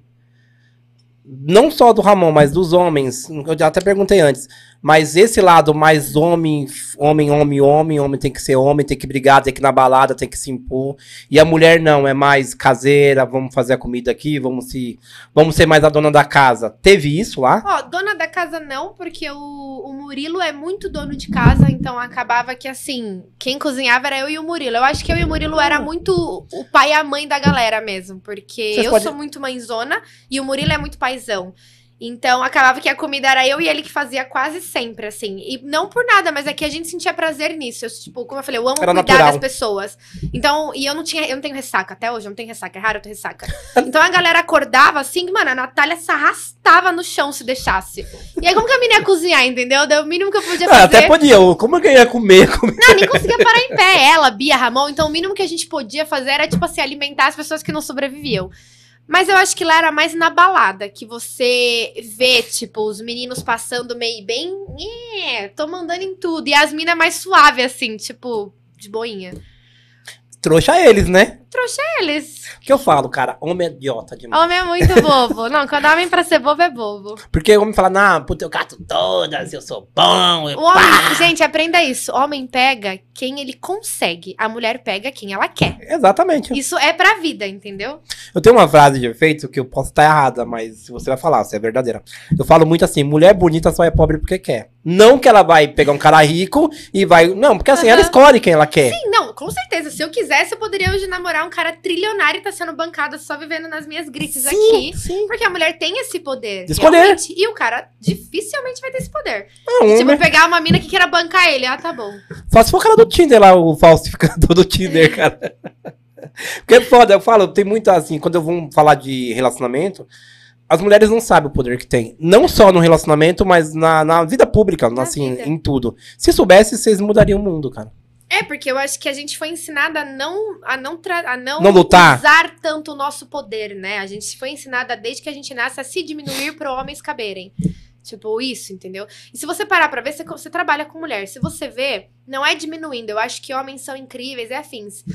Não só do Ramon, mas dos homens. Eu já até perguntei antes. Mas esse lado mais homem, homem, homem, homem, homem tem que ser homem, tem que brigar, tem que ir na balada, tem que se impor. E a mulher não, é mais caseira, vamos fazer a comida aqui, vamos se. Vamos ser mais a dona da casa. Teve isso lá? Ó, dona da casa não, porque o, o Murilo é muito dono de casa, então acabava que assim, quem cozinhava era eu e o Murilo. Eu acho que eu e o Murilo era muito o pai e a mãe da galera mesmo, porque Vocês eu pode- sou muito mãezona e o Murilo é muito paizão. Então acabava que a comida era eu e ele que fazia quase sempre, assim. E não por nada, mas é que a gente sentia prazer nisso. Eu, tipo, como eu falei, eu amo Era cuidar natural. das pessoas. Então, e eu não tinha, eu não tenho ressaca até hoje, eu não tenho ressaca, é raro eu ter ressaca. Então a galera acordava assim, mano, a Natália se arrastava no chão se deixasse. E aí como que a menina ia cozinhar, entendeu? Daí o mínimo que eu podia Ah, fazer. até podia. Como eu ia comer? comer? Não, nem conseguia parar em pé. Ela, Bia, Ramon. Então, o mínimo que a gente podia fazer era, tipo assim, alimentar as pessoas que não sobreviviam. Mas eu acho que lá era mais na balada, que você vê, tipo, os meninos passando meio bem. É, tô mandando em tudo. E as minas mais suave, assim, tipo, de boinha. Trouxa eles, né? Eles. O que eu falo, cara? Homem é idiota demais. Homem é muito bobo. Não, quando homem pra ser bobo é bobo. Porque o homem fala, não, puta, eu cato todas, eu sou bom. Eu O homem, gente, aprenda isso. Homem pega quem ele consegue. A mulher pega quem ela quer. Exatamente. Isso é pra vida, entendeu? Eu tenho uma frase de efeito que eu posso estar errada, mas você vai falar, se é verdadeira. Eu falo muito assim: mulher bonita só é pobre porque quer. Não que ela vai pegar um cara rico e vai. Não, porque assim, ela escolhe quem ela quer. Sim, não, com certeza. Se eu quisesse, eu poderia hoje namorar um cara trilionário e tá sendo bancada só vivendo nas minhas grites aqui. sim. Porque a mulher tem esse poder. De escolher. realmente. E o cara dificilmente vai ter esse poder. Não, Tipo, homem- pegar uma mina que queira bancar ele. Ah, tá bom. Só se for o cara do Tinder lá, o falsificador do Tinder, cara. Porque é foda, eu falo, tem muito assim, quando eu vou falar de relacionamento, as mulheres não sabem o poder que tem. Não só no relacionamento, mas na, na vida pública, Na assim, vida. em tudo. Se soubesse, vocês mudariam o mundo, cara. É, porque eu acho que a gente foi ensinada a não, a não, a não, Não lutar. usar tanto o nosso poder, né? A gente foi ensinada desde que a gente nasce a se diminuir para homens caberem. Tipo, isso, entendeu? E se você parar pra ver, você, você trabalha com mulher. Se você vê, não é diminuindo. Eu acho que homens são incríveis e afins.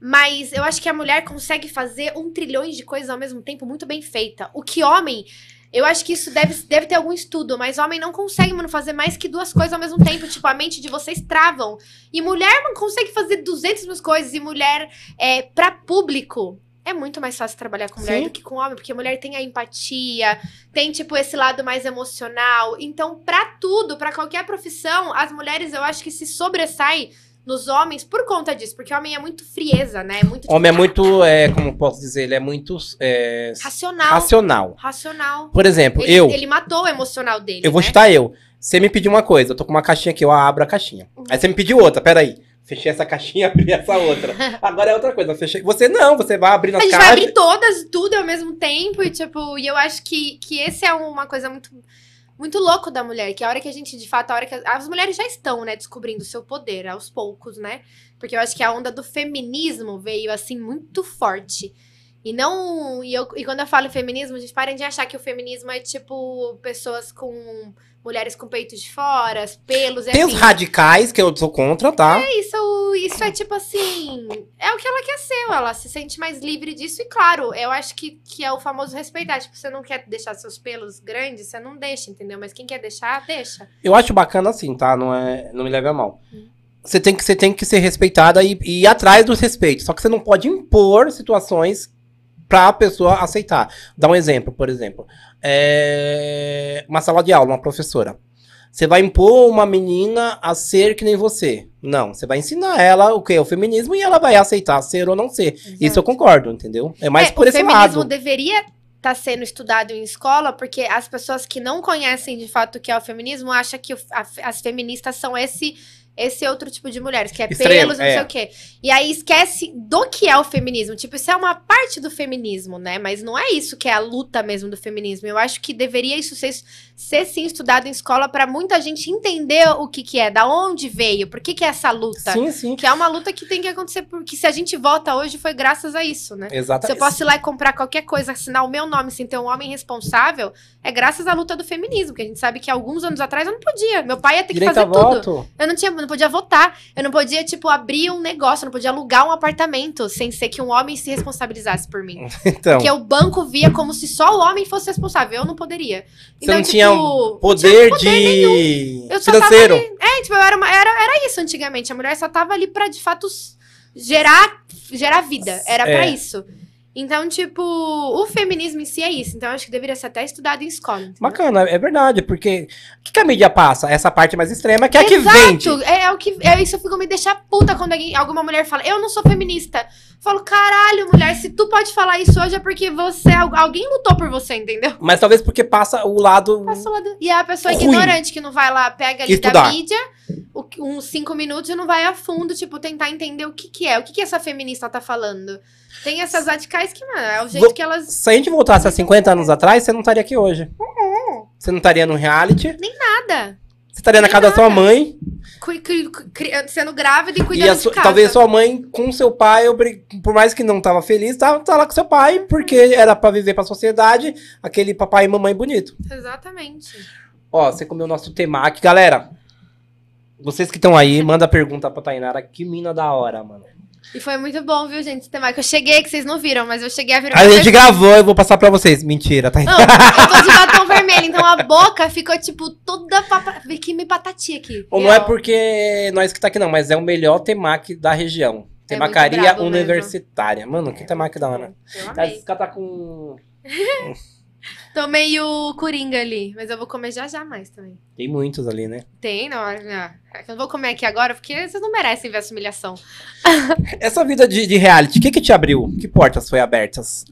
Mas eu acho que a mulher consegue fazer um trilhão de coisas ao mesmo tempo muito bem feita. O que homem. Eu acho que isso deve, deve ter algum estudo, mas homem não consegue, mano, fazer mais que duas coisas ao mesmo tempo. Tipo, a mente de vocês travam. E mulher não consegue fazer 200 mil coisas. E mulher, é, pra público, é muito mais fácil trabalhar com mulher Sim. do que com homem. Porque mulher tem a empatia, tem, tipo, esse lado mais emocional. Então, pra tudo, pra qualquer profissão, as mulheres, eu acho que se sobressaem nos homens por conta disso. Porque homem é muito frieza, né? É muito, tipo, Homem é muito, é, como posso dizer, ele é muito é, racional. racional. Racional. Por exemplo, Ele, eu, ele matou o emocional dele, eu vou né? chutar eu. Você me pediu uma coisa, eu tô com uma caixinha aqui, eu abro a caixinha. Uhum. Aí você me pediu outra, peraí. Fechei essa caixinha, abri essa outra. Agora é outra coisa, fechei. Você não, você vai abrir A nas gente vai caixas. abrir todas, tudo ao mesmo tempo, e tipo, e eu acho que, que esse é uma coisa muito, muito louco da mulher, que a hora que a gente, de fato, a hora que as, as mulheres já estão, né, descobrindo o seu poder aos poucos, né? Porque eu acho que a onda do feminismo veio assim muito forte. E não. E, eu, e quando eu falo feminismo, gente, parem de achar que o feminismo é tipo pessoas com. Mulheres com peitos de fora, pelos. Tem os assim, radicais, que eu sou contra, tá? é isso, isso é tipo assim. É o que ela quer ser, ela se sente mais livre disso. E claro, eu acho que, que é o famoso respeitar. Tipo, você não quer deixar seus pelos grandes, você não deixa, entendeu? Mas quem quer deixar, deixa. Eu acho bacana assim, tá? Não, é, não me leve a mal. Hum. Você tem, que, você tem que ser respeitada e, e ir atrás do respeito. Só que você não pode impor situações pra pessoa aceitar. Dá um exemplo, por exemplo. É, uma sala de aula, uma professora. Você vai impor uma menina a ser que nem você. Não, você vai ensinar ela o que é o feminismo e ela vai aceitar ser ou não ser. Isso eu concordo, entendeu? É mais É, por o esse feminismo lado. deveria estar sendo estudado em escola, porque as pessoas que não conhecem de fato o que é o feminismo acham que o- a- as feministas são esse esse outro tipo de mulheres, que é Extremo, pelos, não é. sei o quê. E aí esquece do que é o feminismo. Tipo, isso é uma parte do feminismo, né? Mas não é isso que é a luta mesmo do feminismo. Eu acho que deveria isso ser, ser sim estudado em escola pra muita gente entender o que que é, da onde veio, por que que é essa luta. Sim, sim. Que é uma luta que tem que acontecer, porque se a gente vota hoje foi graças a isso, né? Se eu Exatamente. posso ir lá e comprar qualquer coisa, assinar o meu nome sem ter um homem responsável, é graças à luta do feminismo, que a gente sabe que alguns anos atrás eu não podia. Meu pai ia ter que Direito fazer tudo. voto. Eu não tinha, não podia votar. Eu não podia, tipo, abrir um negócio, eu não podia alugar um apartamento sem ser que um homem se responsabilizasse por mim. Então, Porque o banco via como se só o homem fosse responsável. Eu não poderia. Você não tinha não poder, de Eu só financeiro. ali. É, tipo, eu era, uma- era, era isso antigamente. A mulher só tava ali pra, de fato, gerar, gerar vida. Era pra É. isso. Então, tipo, o feminismo em si é isso. Então, eu acho que deveria ser até estudado em escola. entendeu? Bacana, é verdade, porque o que, que a mídia passa? Essa parte mais extrema, que é a que vende. É, é o que é isso fica me deixar puta quando alguém, alguma mulher fala, eu não sou feminista. Falo, caralho, mulher, se tu pode falar isso hoje é porque você, al- alguém lutou por você, entendeu? Mas talvez porque passa o lado. Passa lá do- E é a pessoa Ruim. ignorante que não vai lá, pega ali da Estudar. mídia, o uns cinco minutos e não vai a fundo, tipo, tentar entender o que que é, o que que essa feminista tá falando. Tem essas radicais que, mano, é o jeito Vou- que elas... Se a gente voltasse a 50 anos atrás, você não estaria aqui hoje. Você não estaria no reality. Nada. Você estaria na Nem casa da sua mãe. Cu- cri- cri- sendo grávida e E cuidando a de casa. talvez sua mãe com seu pai, por mais que não tava feliz, tava, tava lá com seu pai, porque era pra viver pra sociedade, aquele papai e mamãe bonito. Exatamente. Ó, você comeu nosso temaki. Galera, vocês que estão aí, manda pergunta pra Tainara. Que mina da hora, mano. E foi muito bom, viu, gente, esse que eu cheguei, que vocês não viram, mas eu cheguei a virar A gente gravou, eu vou passar pra vocês. Mentira, tá? Não, eu tô de batom vermelho, então a boca ficou, tipo, toda papa... que me patati aqui. Ou não é porque nós que tá aqui, não, mas é o melhor temaki da região. É Temacaria brabo universitária. Mano, que temaki da hora. Eu Tá, amei. Esse cara tá com. Tô meio coringa ali, mas eu vou comer já já mais também. Tem muitos ali, né? Tem, não, não. É eu não vou comer aqui agora, porque vocês não merecem ver essa humilhação. Essa vida de, de reality, o que que te abriu? Que portas foi abertas?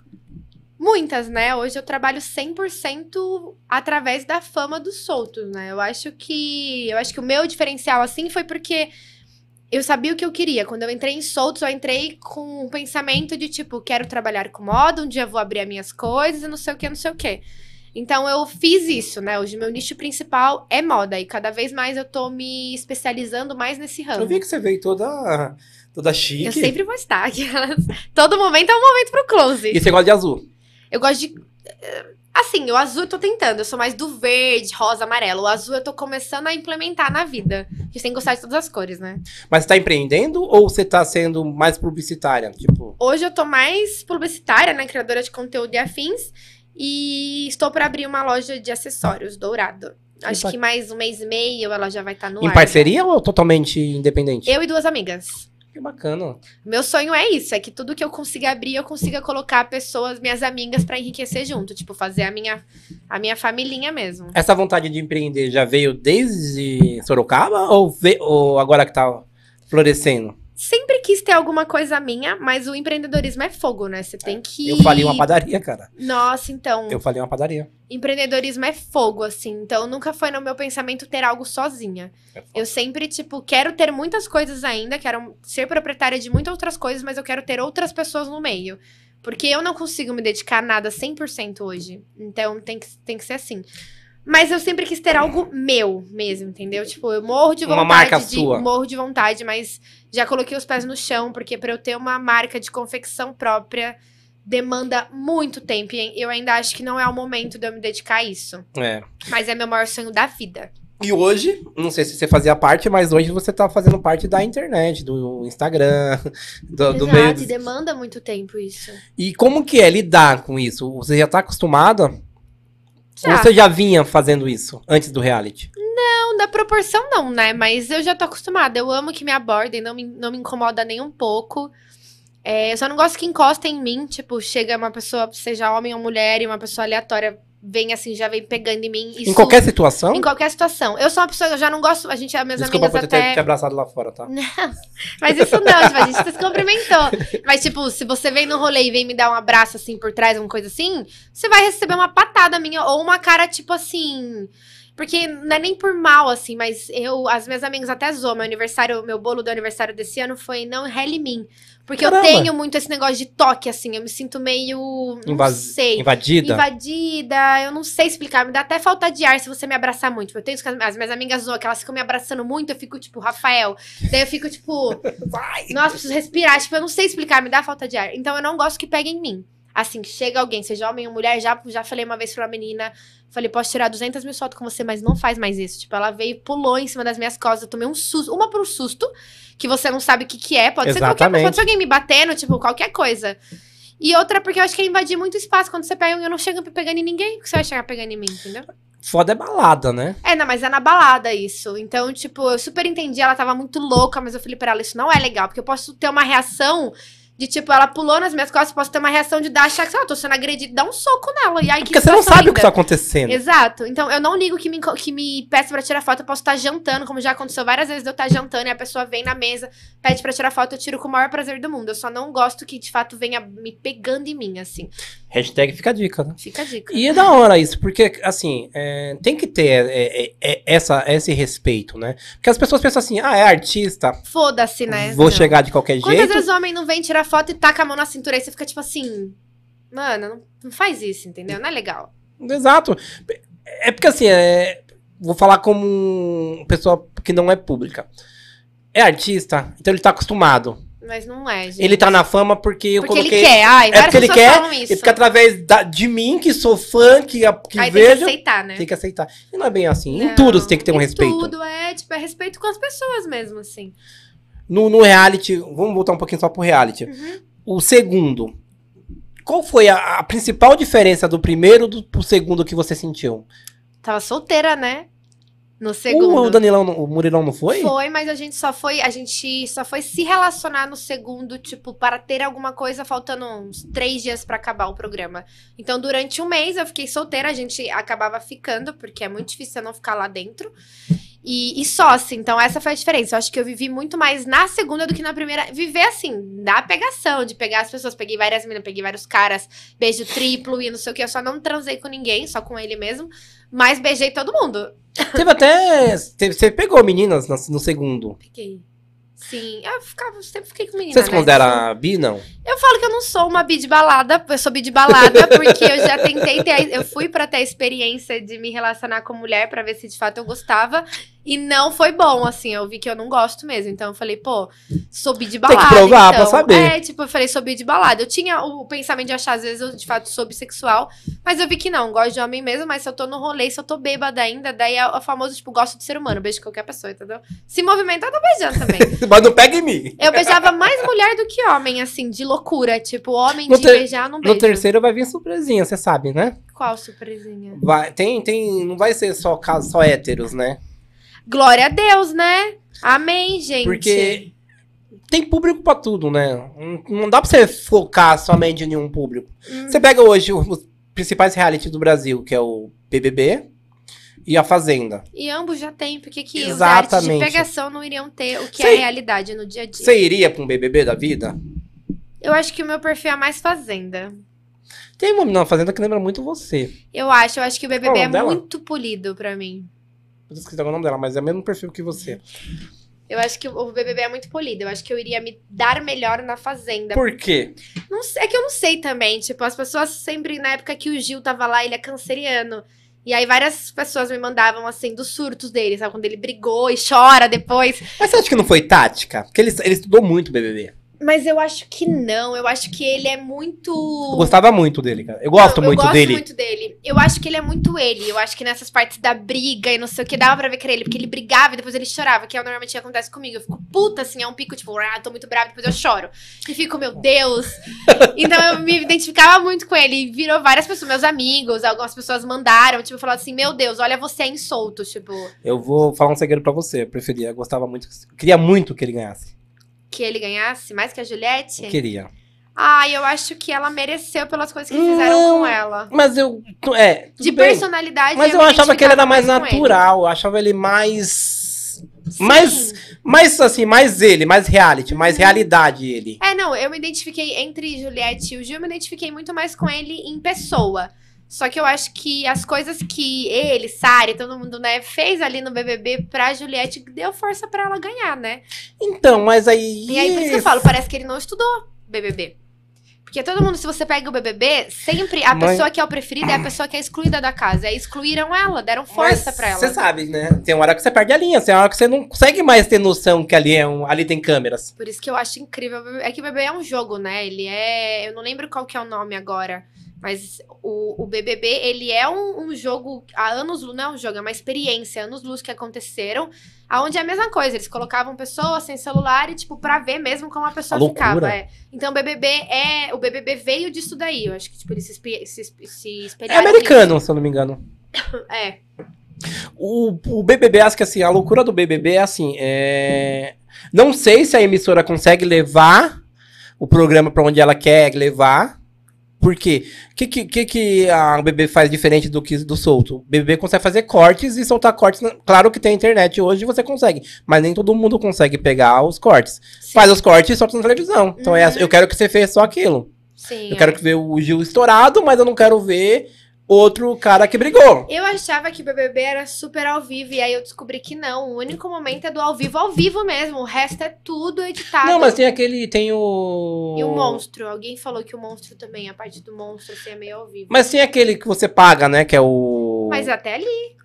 Muitas, né? Hoje eu trabalho 100% através da fama dos soltos, né? Eu acho que eu acho que o meu diferencial assim foi porque eu sabia o que eu queria. Quando eu entrei em soltos, eu entrei com um pensamento de tipo, quero trabalhar com moda, um dia eu vou abrir as minhas coisas e não sei o que, não sei o que. Então eu fiz isso, né? Hoje meu nicho principal é moda e cada vez mais eu tô me especializando mais nesse ramo. Eu vi que você veio toda, toda chique. Eu sempre vou estar aqui. Todo momento é um momento pro close. E você gosta de azul. Eu gosto de. Assim, o azul eu tô tentando. Eu sou mais do verde, rosa, amarelo. O azul eu tô começando a implementar na vida. A gente tem que gostar de todas as cores, né? Mas você tá empreendendo ou você tá sendo mais publicitária? Tipo, Hoje eu tô mais publicitária, né? Criadora de conteúdo e afins. E estou para abrir uma loja de acessórios, dourado. Acho Em que mais um mês e meio ela já vai estar no em ar. parceria ou totalmente independente? Eu e duas amigas. Que bacana. Meu sonho é isso, é que tudo que eu consiga abrir, eu consiga colocar pessoas, minhas amigas, pra enriquecer junto. Tipo, fazer a minha, a minha familhinha mesmo. Essa vontade de empreender já veio desde Sorocaba ou, ve- ou agora que tá florescendo? Sempre quis ter alguma coisa minha, mas o empreendedorismo é fogo, né? Você tem que. Eu falei uma padaria, cara. Nossa, então. Eu falei uma padaria. Empreendedorismo é fogo, assim. Então nunca foi no meu pensamento ter algo sozinha. Eu sempre, tipo, quero ter muitas coisas ainda, quero ser proprietária de muitas outras coisas, mas eu quero ter outras pessoas no meio. Porque eu não consigo me dedicar a nada 100% hoje. Então tem que, tem que ser assim. Mas eu sempre quis ter algo meu mesmo, entendeu? Tipo, eu morro de Uma vontade marca de sua. morro de vontade, mas já coloquei os pés no chão, porque pra eu ter uma marca de confecção própria, demanda muito tempo. E eu ainda acho que não é o momento de eu me dedicar a isso. É. Mas é meu maior sonho da vida. E hoje, não sei se você fazia parte, mas hoje você tá fazendo parte da internet, do Instagram, do, do Exato, meio. e de- demanda muito tempo isso. E como que é lidar com isso? Você já tá acostumada? Já. Ou você já vinha fazendo isso antes do reality? Não, da proporção não, né? Mas eu já tô acostumada. Eu amo que me abordem, não me, não me incomoda nem um pouco. É, eu só não gosto que encostem em mim. Tipo, chega uma pessoa, seja homem ou mulher, e uma pessoa aleatória vem assim, já vem pegando em mim. Em Isso- qualquer situação? Em qualquer situação. Eu sou uma pessoa eu já não gosto. A gente, as minhas Desculpa amigas ter até. te abraçado lá fora, tá? Mas isso não, tipo, a gente se cumprimentou. Mas, tipo, se você vem no rolê e vem me dar um abraço assim por trás, alguma coisa assim, você vai receber uma patada minha, ou uma cara, tipo assim. Porque não é nem por mal, assim, mas eu, as minhas amigas até zoam. Meu aniversário, meu bolo do aniversário desse ano foi não rele mim. Porque Caramba. eu tenho muito esse negócio de toque, assim. Eu me sinto meio. Não Invas- sei. Invadida? Invadida, eu não sei explicar. Me dá até falta de ar se você me abraçar muito. Eu tenho as minhas amigas zoam, que elas ficam me abraçando muito, eu fico tipo, Rafael. Daí eu fico tipo, Vai! nossa, preciso respirar. Tipo, eu não sei explicar, me dá falta de ar. Então eu não gosto que peguem em mim. Assim, que chega alguém, seja homem ou mulher, já, já falei uma vez pra uma menina, falei, posso tirar 200 mil fotos com você, mas não faz mais isso. Tipo, ela veio, pulou em cima das minhas costas, eu tomei um susto, uma por um susto, que você não sabe o que que é, pode ser qualquer Exatamente. pode ser alguém me batendo, tipo, qualquer coisa. E outra, porque eu acho que é invadir muito espaço. Quando você pega, eu não chego pegando em ninguém, porque você vai chegar pegando em mim, entendeu? Foda é balada, né? É, não, mas é na balada isso. Então, tipo, eu super entendi, ela tava muito louca, mas eu falei pra ela, isso não é legal, porque eu posso ter uma reação de, tipo, ela pulou nas minhas costas, eu posso ter uma reação de dar, achar que, sei lá, eu tô sendo agredida, dar um soco nela. E aí, que Porque você não sabe o que tá acontecendo. Exato. Então, eu não ligo que me, que me peça pra tirar foto. Eu posso estar jantando, como já aconteceu várias vezes de eu estar jantando e a pessoa vem na mesa, pede pra tirar foto, eu tiro com o maior prazer do mundo. Eu só não gosto que, de fato, venha me pegando em mim, assim. Hashtag fica a dica, né? Fica a dica. E é da hora isso, porque, assim, é, tem que ter é, é, é, essa, esse respeito, né? Porque as pessoas pensam assim, ah, é artista, Foda-se, né? vou Não. chegar de qualquer Quantas jeito. vezes o homem não vem tirar foto e taca a mão na cintura e você fica tipo assim. Mano, não, não faz isso, entendeu? Não é legal. Exato. É porque, assim, é, vou falar como pessoa que não é pública. É artista, então ele tá acostumado. Mas não é, gente. Ele tá na fama porque eu Porque coloquei... ele quer. Ai, É porque ele quer, isso. Porque através da- de mim, que sou fã, que, que Aí tem vejo, que aceitar, né? tem que aceitar. E não é bem assim. em Não, tudo você tem que ter um em respeito. tudo, é, tipo, é respeito com as pessoas mesmo, assim. No, no reality, vamos voltar um pouquinho só pro reality. Uhum. O segundo. Qual foi a, a principal diferença do primeiro do, pro segundo que você sentiu? Tava solteira, né? No segundo. O, o Danilão, o Murilão não foi? Foi, mas a gente só foi, a gente só foi se relacionar no segundo, tipo, para ter alguma coisa faltando uns três dias pra acabar o programa. Então, durante um mês eu fiquei solteira, a gente acabava ficando, porque é muito difícil eu não ficar lá dentro. E, e só, assim, então essa foi a diferença. Eu acho que eu vivi muito mais na segunda do que na primeira. Viver, assim, da pegação, de pegar as pessoas. Peguei várias meninas, peguei vários caras, beijo triplo e não sei o que. Eu só não transei com ninguém, só com ele mesmo. Mas beijei todo mundo. Teve até. você pegou meninas no, segundo. Peguei. Sim, eu ficava, sempre fiquei com menina. Você se né? considera bi, não? Eu falo que eu não sou uma bi de balada, eu sou bi de balada porque eu já tentei ter, a- eu fui pra ter a experiência de me relacionar com mulher pra ver se de fato eu gostava e não foi bom, assim, eu vi que eu não gosto mesmo, então eu falei, pô, sou bi de que balada. provar então. pra saber. É, tipo, eu falei, sou bi de balada. Eu tinha o pensamento de achar, às vezes, eu de fato sou bissexual, mas eu vi que não, gosto de homem mesmo, mas se eu tô no rolê, se eu tô bêbada ainda, daí é o famoso, tipo, gosto de ser humano, beijo qualquer pessoa, entendeu? Se movimentar, eu tô beijando também. Mas não pega em mim. Eu beijava mais mulher do que homem, assim, de loucura. Tipo, homem No de beijar, não beijo. No terceiro vai vir surpresinha, você sabe, né? Qual surpresinha? Vai, tem, tem, não vai ser só só héteros, né? Glória a Deus, né? Amém, gente. Porque tem público pra tudo, né? Não, dá pra você focar somente em nenhum público. Hum. Você pega hoje os principais reality do Brasil, que é o BBB e a Fazenda. E ambos já tem, porque que os Exatamente. realities de pegação não iriam ter o que Sei. é a realidade no dia a dia? Você iria pra um BBB da vida? Eu acho que o meu perfil é mais fazenda. Tem uma menina na Fazenda que lembra muito você. Eu acho, eu acho que o BBB é muito polido pra mim. Eu esqueci o nome dela, mas é o mesmo perfil que você. Eu acho que o BBB é muito polido. Eu acho que eu iria me dar melhor na fazenda. Por quê? Não sei- é que eu não sei também. Tipo, as pessoas sempre, na época que o Gil tava lá, ele é canceriano. E aí várias pessoas me mandavam, assim, dos surtos dele, sabe? Quando ele brigou e chora depois. Mas você acha que não foi tática? Porque ele, ele estudou muito BBB. Mas eu acho que não. Eu acho que ele é muito. Eu gostava muito dele, cara. Eu gosto eu, muito eu gosto dele. muito dele. Eu acho que ele é muito ele. Eu acho que nessas partes da briga e não sei o que, dava pra ver que era ele. Porque ele brigava e depois ele chorava, que é o normalmente que acontece comigo. Eu fico puta, assim, é um pico, tipo, ah, tô muito brava, depois eu choro. E fico, meu Deus. então eu me identificava muito com ele. E virou várias pessoas, meus amigos, algumas pessoas mandaram, tipo, falaram assim, meu Deus, olha você é insolto, tipo... Eu vou falar um segredo pra você. Eu preferia, eu gostava muito, queria muito que ele ganhasse. Que ele ganhasse, mais que a Juliette? Eu queria. Ah, eu acho que ela mereceu pelas coisas que fizeram Não, com ela. Mas eu, é, De bem. personalidade, Mas eu me achava que ele era mais ele. natural, eu achava ele mais. Sim. Mais, mais assim, mais ele, mais reality, Uhum. mais realidade ele. É, não, eu me identifiquei entre Juliette e o Gil, eu me identifiquei muito mais com ele em pessoa. Só que eu acho que as coisas que ele, Sari, todo mundo, né, fez ali no BBB pra Juliette deu força pra ela ganhar, né? Então, mas aí. E aí, por isso que eu falo, parece que ele não estudou BBB. Porque todo mundo, se você pega o BBB, sempre a Mas- pessoa que é o preferido é a pessoa que é excluída da casa. Aí excluíram ela, deram força pra ela. Você sabe, né? Tem uma hora que você perde a linha, tem uma hora que você não consegue mais ter noção que ali, é um, ali tem câmeras. Por isso que eu acho incrível. É que o BBB é um jogo, né? Ele é. Eu não lembro qual que é o nome agora. Mas o, o BBB, ele é um, um jogo há anos luz, não é um jogo, é uma experiência, anos luz que aconteceram, aonde é a mesma coisa, eles colocavam pessoas sem celular e, tipo, pra ver mesmo como a pessoa A ficava. é. Então o BBB é. O BBB veio disso daí. Eu acho que, tipo, eles se, se, se É americano, se eu não me engano. nisso. É. O, o BBB, acho que assim, a loucura do BBB é assim, é... Não sei se a emissora consegue levar o programa pra onde ela quer levar. Por quê? O que, que, que, a BBB faz diferente do que do solto? O BBB consegue fazer cortes e soltar cortes. Claro que tem internet hoje você consegue, mas nem todo mundo consegue pegar os cortes. Sim. Faz os cortes e solta na televisão. Então é, Uhum. eu quero que você fez só aquilo. Sim, Eu é. quero que ver o Gil estourado, mas eu não quero ver outro cara que brigou. Eu achava que o BBB era super ao vivo, e aí eu descobri que não. O único momento é do ao vivo, ao vivo mesmo. O resto é tudo editado. Não, mas tem aquele. Tem o. E o monstro. Alguém falou que o monstro também, a parte do monstro, assim, é meio ao vivo. Mas tem aquele que você paga, né? Que é o. Mas até ali,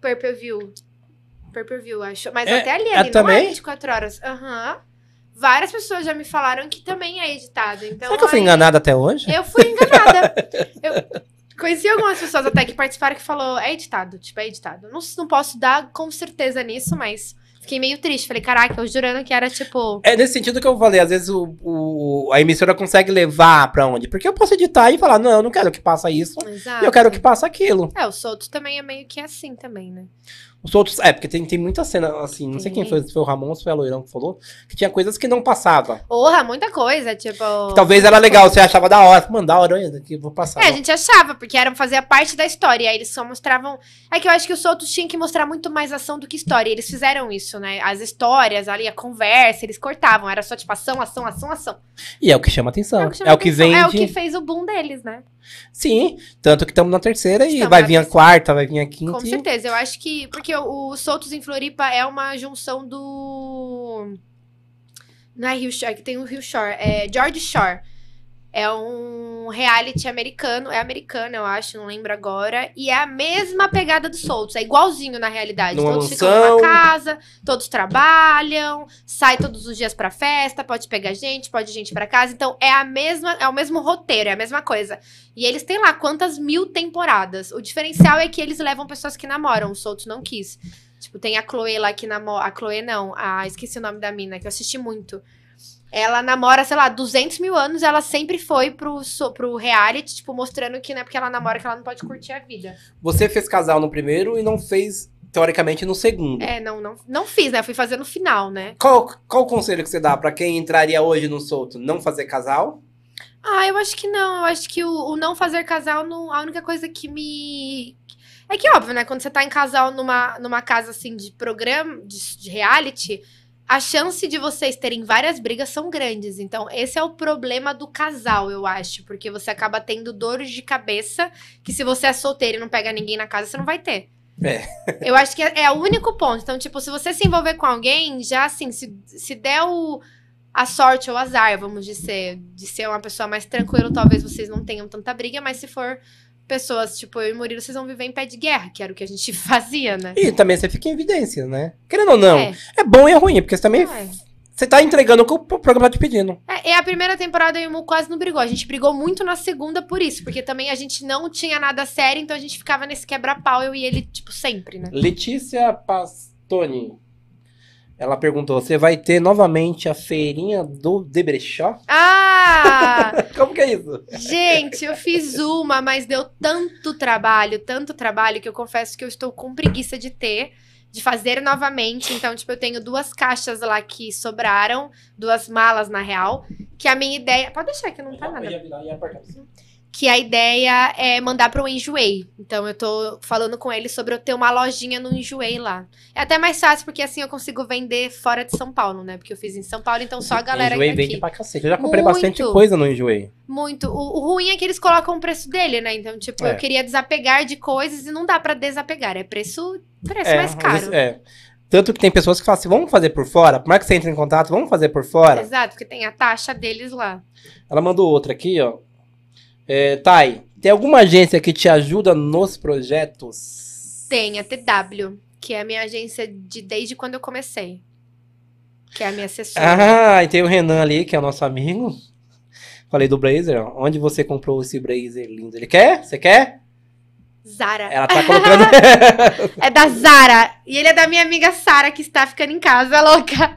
per per view. Per per view, acho. Mas É, até ali, é ali não também? é 24 horas. Aham. Várias pessoas já me falaram que também é editado. Então, Será que eu fui aí- enganado até hoje? Eu fui enganada. eu conheci algumas pessoas até que participaram que falou, é editado, tipo, é editado. Não, não posso dar com certeza nisso, mas fiquei meio triste. Falei, caraca, eu jurando que era tipo. É nesse sentido que eu falei, às vezes o, o- a emissora consegue levar pra onde? Porque eu posso editar e falar, não, eu não quero que passe isso, Exato. eu quero que passe aquilo. É, o Soltos também é meio que assim também, né? Os outros, é, porque tem, tem muita cena, assim, não sei quem foi, se foi o Ramon ou se foi a Loirão que falou, que tinha coisas que não passava. Porra, muita coisa, tipo. Que talvez era legal, você achava da hora, mano, da hora, olha, daqui, vou passar. É, a gente achava, porque era fazia parte da história. E aí eles só mostravam. É que eu acho que os soltos tinham que mostrar muito mais ação do que história. E eles fizeram isso, né? As histórias ali, a conversa, eles cortavam. Era só tipo ação, ação, ação, ação. E é o que chama atenção, é o que, chama atenção. vende. É o que fez o boom deles, né? Sim, tanto que estamos na terceira e Estamos vai vir a quarta, vai vir a quinta. Com e- certeza. Eu acho que. Porque o, o Soltos em Floripa é uma junção do. Não é Rio Shore, que tem o Rio Shore. É George Shore. É um reality americano. É americano, eu acho, não lembro agora. E é a mesma pegada do Soltos. É igualzinho na realidade. Numa todos ficam mansão. numa casa, todos trabalham, sai todos os dias pra festa, pode pegar gente, pode gente pra casa. Então é a mesma, é o mesmo roteiro, é a mesma coisa. E eles têm lá quantas mil temporadas. O diferencial é que eles levam pessoas que namoram, o Soltos não quis. Tipo, tem a Chloe lá que namora. A Chloe não, a, esqueci o nome da mina, que eu assisti muito. Ela namora, sei lá, 200 mil anos, ela sempre foi pro, pro reality, tipo, mostrando que não é porque ela namora que ela não pode curtir a vida. Você fez casal no primeiro e não fez, teoricamente, no segundo. É, não, não, não fiz, né? Fui fazer no final, né? Qual, qual o conselho que você dá pra quem entraria hoje no solto? Não fazer casal? Ah, eu acho que não. Eu acho que o, o não fazer casal, não, a única coisa que me. É que, óbvio, né? Quando você tá em casal numa, numa casa assim de programa, de, de reality, a chance de vocês terem várias brigas são grandes. Então, esse é o problema do casal, eu acho. Porque você acaba tendo dores de cabeça que se você é solteiro e não pega ninguém na casa, você não vai ter. É. Eu acho que é, é o único ponto. Então, tipo, se você se envolver com alguém, já assim, se, se der o, a sorte ou azar, vamos dizer, de ser uma pessoa mais tranquila, talvez vocês não tenham tanta briga, mas se for pessoas, tipo, eu e Murilo, vocês vão viver em pé de guerra, que era o que a gente fazia, né? E também você fica em evidência, né? Querendo ou não, é, É, bom e é ruim, porque você também é. Você tá entregando o que o programa tá te pedindo. É, e a primeira temporada eu e o Mu quase não brigou. A gente brigou muito na segunda por isso, porque também a gente não tinha nada sério, então a gente ficava nesse quebra-pau, eu e ele, tipo, sempre, né? Letícia Pastoni. Ela perguntou: você vai ter novamente a feirinha do Debrechó? Ah! Como que é isso? Gente, eu fiz uma, mas deu tanto trabalho, tanto trabalho, que eu confesso que eu estou com preguiça de ter, de fazer novamente. Então, tipo, eu tenho duas caixas lá que sobraram, duas malas, na real, que a minha ideia... Pode deixar que não tá nada. Que a ideia é mandar pro Enjoei. Então, eu tô falando com ele sobre eu ter uma lojinha no Enjoei lá. É até mais fácil, porque assim eu consigo vender fora de São Paulo, né? Porque eu fiz em São Paulo, então só a galera Enjoei vende pra cacete. Eu já comprei Muito. bastante coisa no Enjoei. Muito. O, o ruim é que eles colocam o preço dele, né? Então, tipo, É. eu queria desapegar de coisas e não dá pra desapegar. É preço, preço É, mais caro. é. Tanto que tem pessoas que falam assim: vamos fazer por fora? Por mais que você entre em contato, vamos fazer por fora? Exato, porque tem a taxa deles lá. Ela mandou outra aqui, ó. É, Thay, tem alguma agência que te ajuda nos projetos? Tem a TW, que é a minha agência de desde quando eu comecei. Que é a minha assessora. Ah, e tem o Renan ali, que é o nosso amigo. Falei do blazer, ó. Onde você comprou esse blazer lindo? Ele quer? Você quer? Zara. Ela tá colocando. É da Zara. E ele é da minha amiga Sara, que está ficando em casa, louca.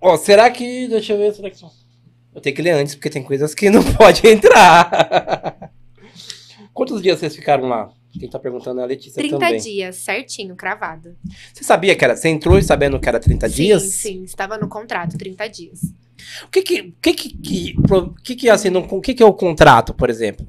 Ó, será que. Deixa eu ver. Será que... Eu tenho que ler antes, porque tem coisas que não pode entrar. Quantos dias vocês ficaram lá? Quem tá perguntando é a Letícia 30 também. dias, certinho, cravado. Você sabia que era. Você entrou sabendo que era 30 dias? Sim, sim, estava no contrato, 30 dias. O que que, o que, que, que, que, que assim, no, o que, que é o contrato, por exemplo?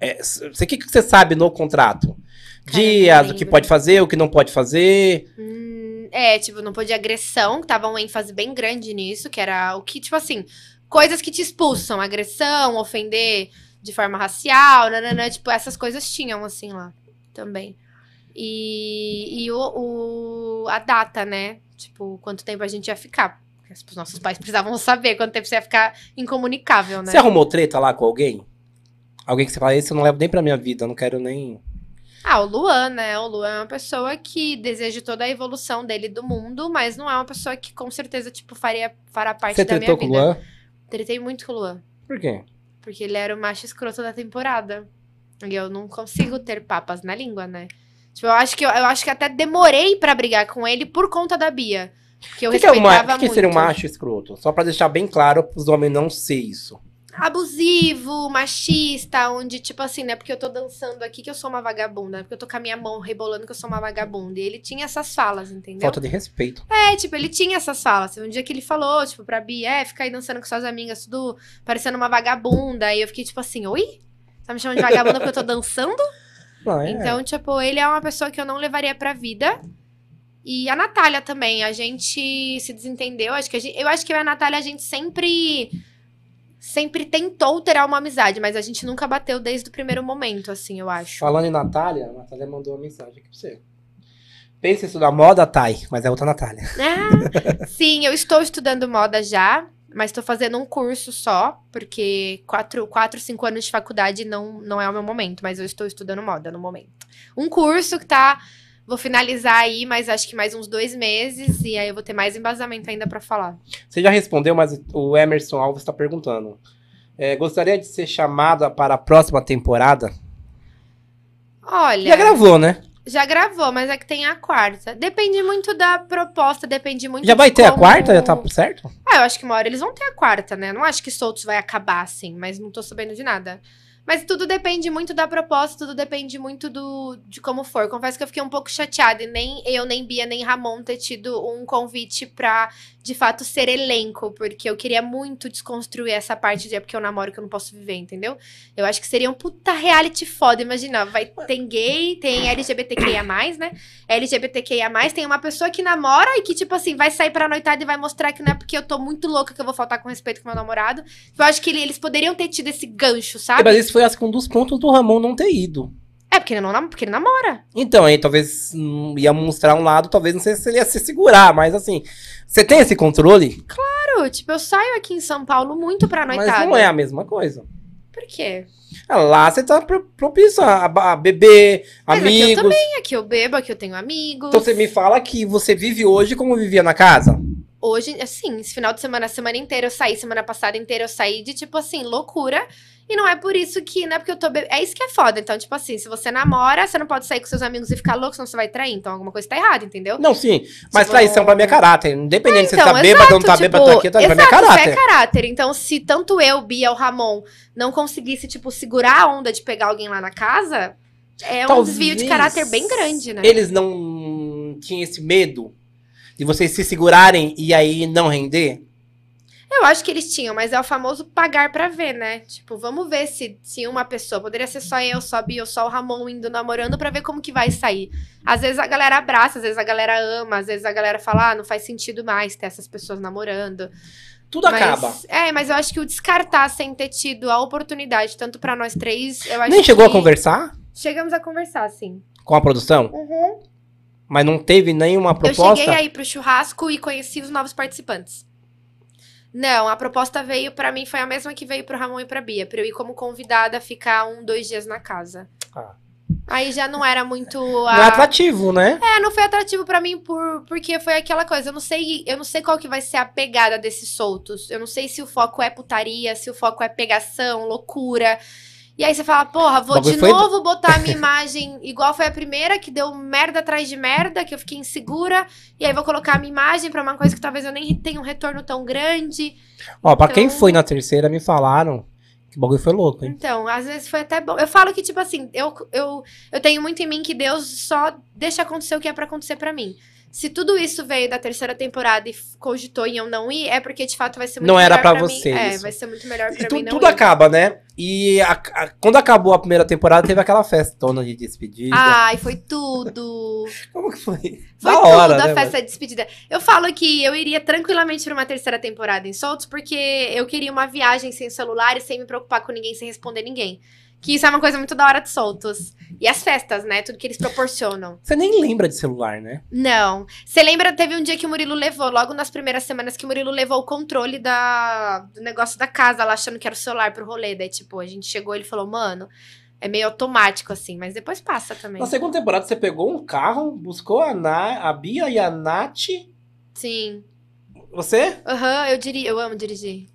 É, o que, que você sabe no contrato? Cara, Dias, o que pode fazer, o que não pode fazer. Hum, é, tipo, não podia agressão, que tava um ênfase bem grande nisso, que era o que, tipo assim, coisas que te expulsam, agressão, ofender de forma racial, nananã, tipo, essas coisas tinham, assim, lá, também. E, e o, o- a data, né? Tipo, quanto tempo a gente ia ficar. Porque os nossos pais precisavam saber quanto tempo você ia ficar incomunicável, né? Você arrumou treta lá com alguém? Alguém que você fala, esse eu não levo nem pra minha vida, eu não quero nem. Ah, o Luan, né? O Luan é uma pessoa que deseja toda a evolução dele do mundo, mas não é uma pessoa que com certeza, tipo, faria, fará parte Você da minha tretou com o vida. Luan? Tretei muito com o Luan. Por quê? Porque ele era o macho escroto da temporada. E eu não consigo ter papas na língua, né? Tipo, eu acho que eu, eu acho que até demorei pra brigar com ele por conta da Bia. Porque eu O que, que é um ma- respeitava o que, que muito. seria um macho escroto? Só pra deixar bem claro pros homens não ser isso. Abusivo, machista, onde, tipo assim, né? Porque eu tô dançando aqui que eu sou uma vagabunda. Porque eu tô com a minha mão rebolando que eu sou uma vagabunda. E ele tinha essas falas, entendeu? Falta de respeito. É, tipo, ele tinha essas falas. Um dia que ele falou, tipo, pra Bia, é, fica aí dançando com suas amigas, tudo parecendo uma vagabunda. E eu fiquei, tipo assim, oi? Tá me chamando de vagabunda porque eu tô dançando? Não, é. Então, tipo, ele é uma pessoa que eu não levaria pra vida. E a Natália também, a gente se desentendeu. Acho que a gente, eu acho que eu e a Natália, a gente sempre. Sempre tentou ter uma amizade, mas a gente nunca bateu desde o primeiro momento, assim, eu acho. Falando em Natália, a Natália mandou uma mensagem aqui pra você. Pensa em estudar moda, Thay, mas é outra Natália. Ah, sim, eu estou estudando moda já, mas estou fazendo um curso só, porque quatro, quatro, cinco anos de faculdade não, não é o meu momento, mas eu estou estudando moda no momento. Um curso que tá. Vou finalizar aí, mas acho que mais uns dois meses, e aí eu vou ter mais embasamento ainda pra falar. Você já respondeu, mas o Emerson Alves está perguntando. É, gostaria de ser chamada para a próxima temporada? Olha. Já gravou, né? Já gravou, mas é que tem a quarta. Depende muito da proposta, depende muito Já vai ter a como- quarta? Já tá certo? Ah, eu acho que uma hora eles vão ter a quarta, né? Não acho que Soltos vai acabar assim, mas não tô sabendo de nada. Mas tudo depende muito da proposta, tudo depende muito do, de como for. Confesso que eu fiquei um pouco chateada e nem eu, nem Bia, nem Ramon ter tido um convite pra, de fato, ser elenco, porque eu queria muito desconstruir essa parte de é porque eu namoro que eu não posso viver, entendeu? Eu acho que seria um puta reality foda. Imagina, vai, tem gay, tem LGBTQIA, né? LGBTQIA, tem uma pessoa que namora e que, tipo assim, vai sair pra noitada e vai mostrar que não é porque eu tô muito louca que eu vou faltar com respeito com meu namorado. Eu acho que ele- eles poderiam ter tido esse gancho, É, sabe? mas esse foi acho que um dos pontos do Ramon não ter ido. É, porque ele não porque ele namora. Então, aí talvez hum, ia mostrar um lado, talvez não sei se ele ia se segurar, mas assim, você tem esse controle? Claro, tipo, eu saio aqui em São Paulo muito pra noitada. Mas não é a mesma coisa. Por quê? Ah, Lá você tá pro- propício a, a beber, Mas aqui eu amigos. também, aqui eu bebo, aqui eu tenho amigos. Então você me fala que você vive hoje como vivia na casa? hoje, assim, esse final de semana, a semana inteira eu saí, semana passada inteira eu saí de, tipo assim, loucura. E não é por isso que, não é porque eu tô bebendo. É isso que é foda. Então, tipo assim, se você namora, você não pode sair com seus amigos e ficar louco, senão você vai trair. Então alguma coisa tá errada, entendeu? Não, sim. Mas Tipo, traição pra mim é caráter. Independente se você Então, tá bêbado ou não tá exato, bêbado, tipo, tá aqui, tá, pra mim é exato, isso caráter. é caráter. Então, se tanto eu, Bia ou Ramon não conseguisse, tipo, segurar a onda de pegar alguém lá na casa, é um Talvez desvio de caráter bem grande, né? Eles não tinham esse medo de vocês se segurarem e aí não render? Eu acho que eles tinham, mas é o famoso pagar pra ver, né? Tipo, vamos ver se, se uma pessoa, poderia ser só eu, só a Bia só o Ramon indo namorando pra ver como que vai sair. Às vezes a galera abraça, às vezes a galera ama, às vezes a galera fala, ah, não faz sentido mais ter essas pessoas namorando. Tudo Mas- acaba. É, mas eu acho que o descartar sem ter tido a oportunidade, tanto pra nós três, eu acho Nem chegou a conversar Chegamos a conversar, sim. com a produção, Uhum. mas não teve nenhuma Eu proposta? cheguei aí pro churrasco e conheci os novos participantes. Não, a proposta veio pra mim, foi a mesma que veio pro Ramon e pra Bia, pra eu ir como convidada ficar um, dois dias na casa. Ah. Aí já não era muito Não é a... atrativo, né? É, não foi atrativo pra mim por, porque foi aquela coisa. Eu não sei, eu não sei qual que vai ser a pegada desses soltos. Eu não sei se o foco é putaria, se o foco é pegação, loucura. E aí você fala, porra, vou de foi- novo botar a minha imagem igual foi a primeira, que deu merda atrás de merda, que eu fiquei insegura. E aí vou colocar a minha imagem pra uma coisa que talvez eu nem tenha um retorno tão grande. Ó, pra quem Então- foi na terceira, me falaram que o bagulho foi louco, hein? Então, às vezes foi até bom. Eu falo que, tipo assim, eu, eu, eu tenho muito em mim que Deus só deixa acontecer o que é pra acontecer pra mim. Se tudo isso veio da terceira temporada e cogitou em eu não ir, é porque de fato vai ser muito Não era melhor pra mim. você É, isso. vai ser muito melhor pra mim não tudo ir. acaba, né? E a- a- quando acabou a primeira temporada, teve aquela festona de despedida. Ai, foi tudo. Como que foi? Foi da tudo hora, a né, festa de despedida. Eu falo que eu iria tranquilamente pra uma terceira temporada em Soltos, porque eu queria uma viagem sem celular e sem me preocupar com ninguém, sem responder ninguém. Que isso é uma coisa muito da hora de Soltos. E as festas, né? Tudo que eles proporcionam. Você nem lembra de celular, né? Não. Você lembra, teve um dia que o Murilo levou, logo nas primeiras semanas, que o Murilo levou o controle da, do negócio da casa, lá achando que era o celular pro rolê. Daí, tipo, a gente chegou e ele falou, mano, é meio automático, assim, mas depois passa também. Na segunda temporada, você pegou um carro, buscou a, Na, a Bia e a Nath. Sim. Você? Aham, eu diri, eu amo dirigir.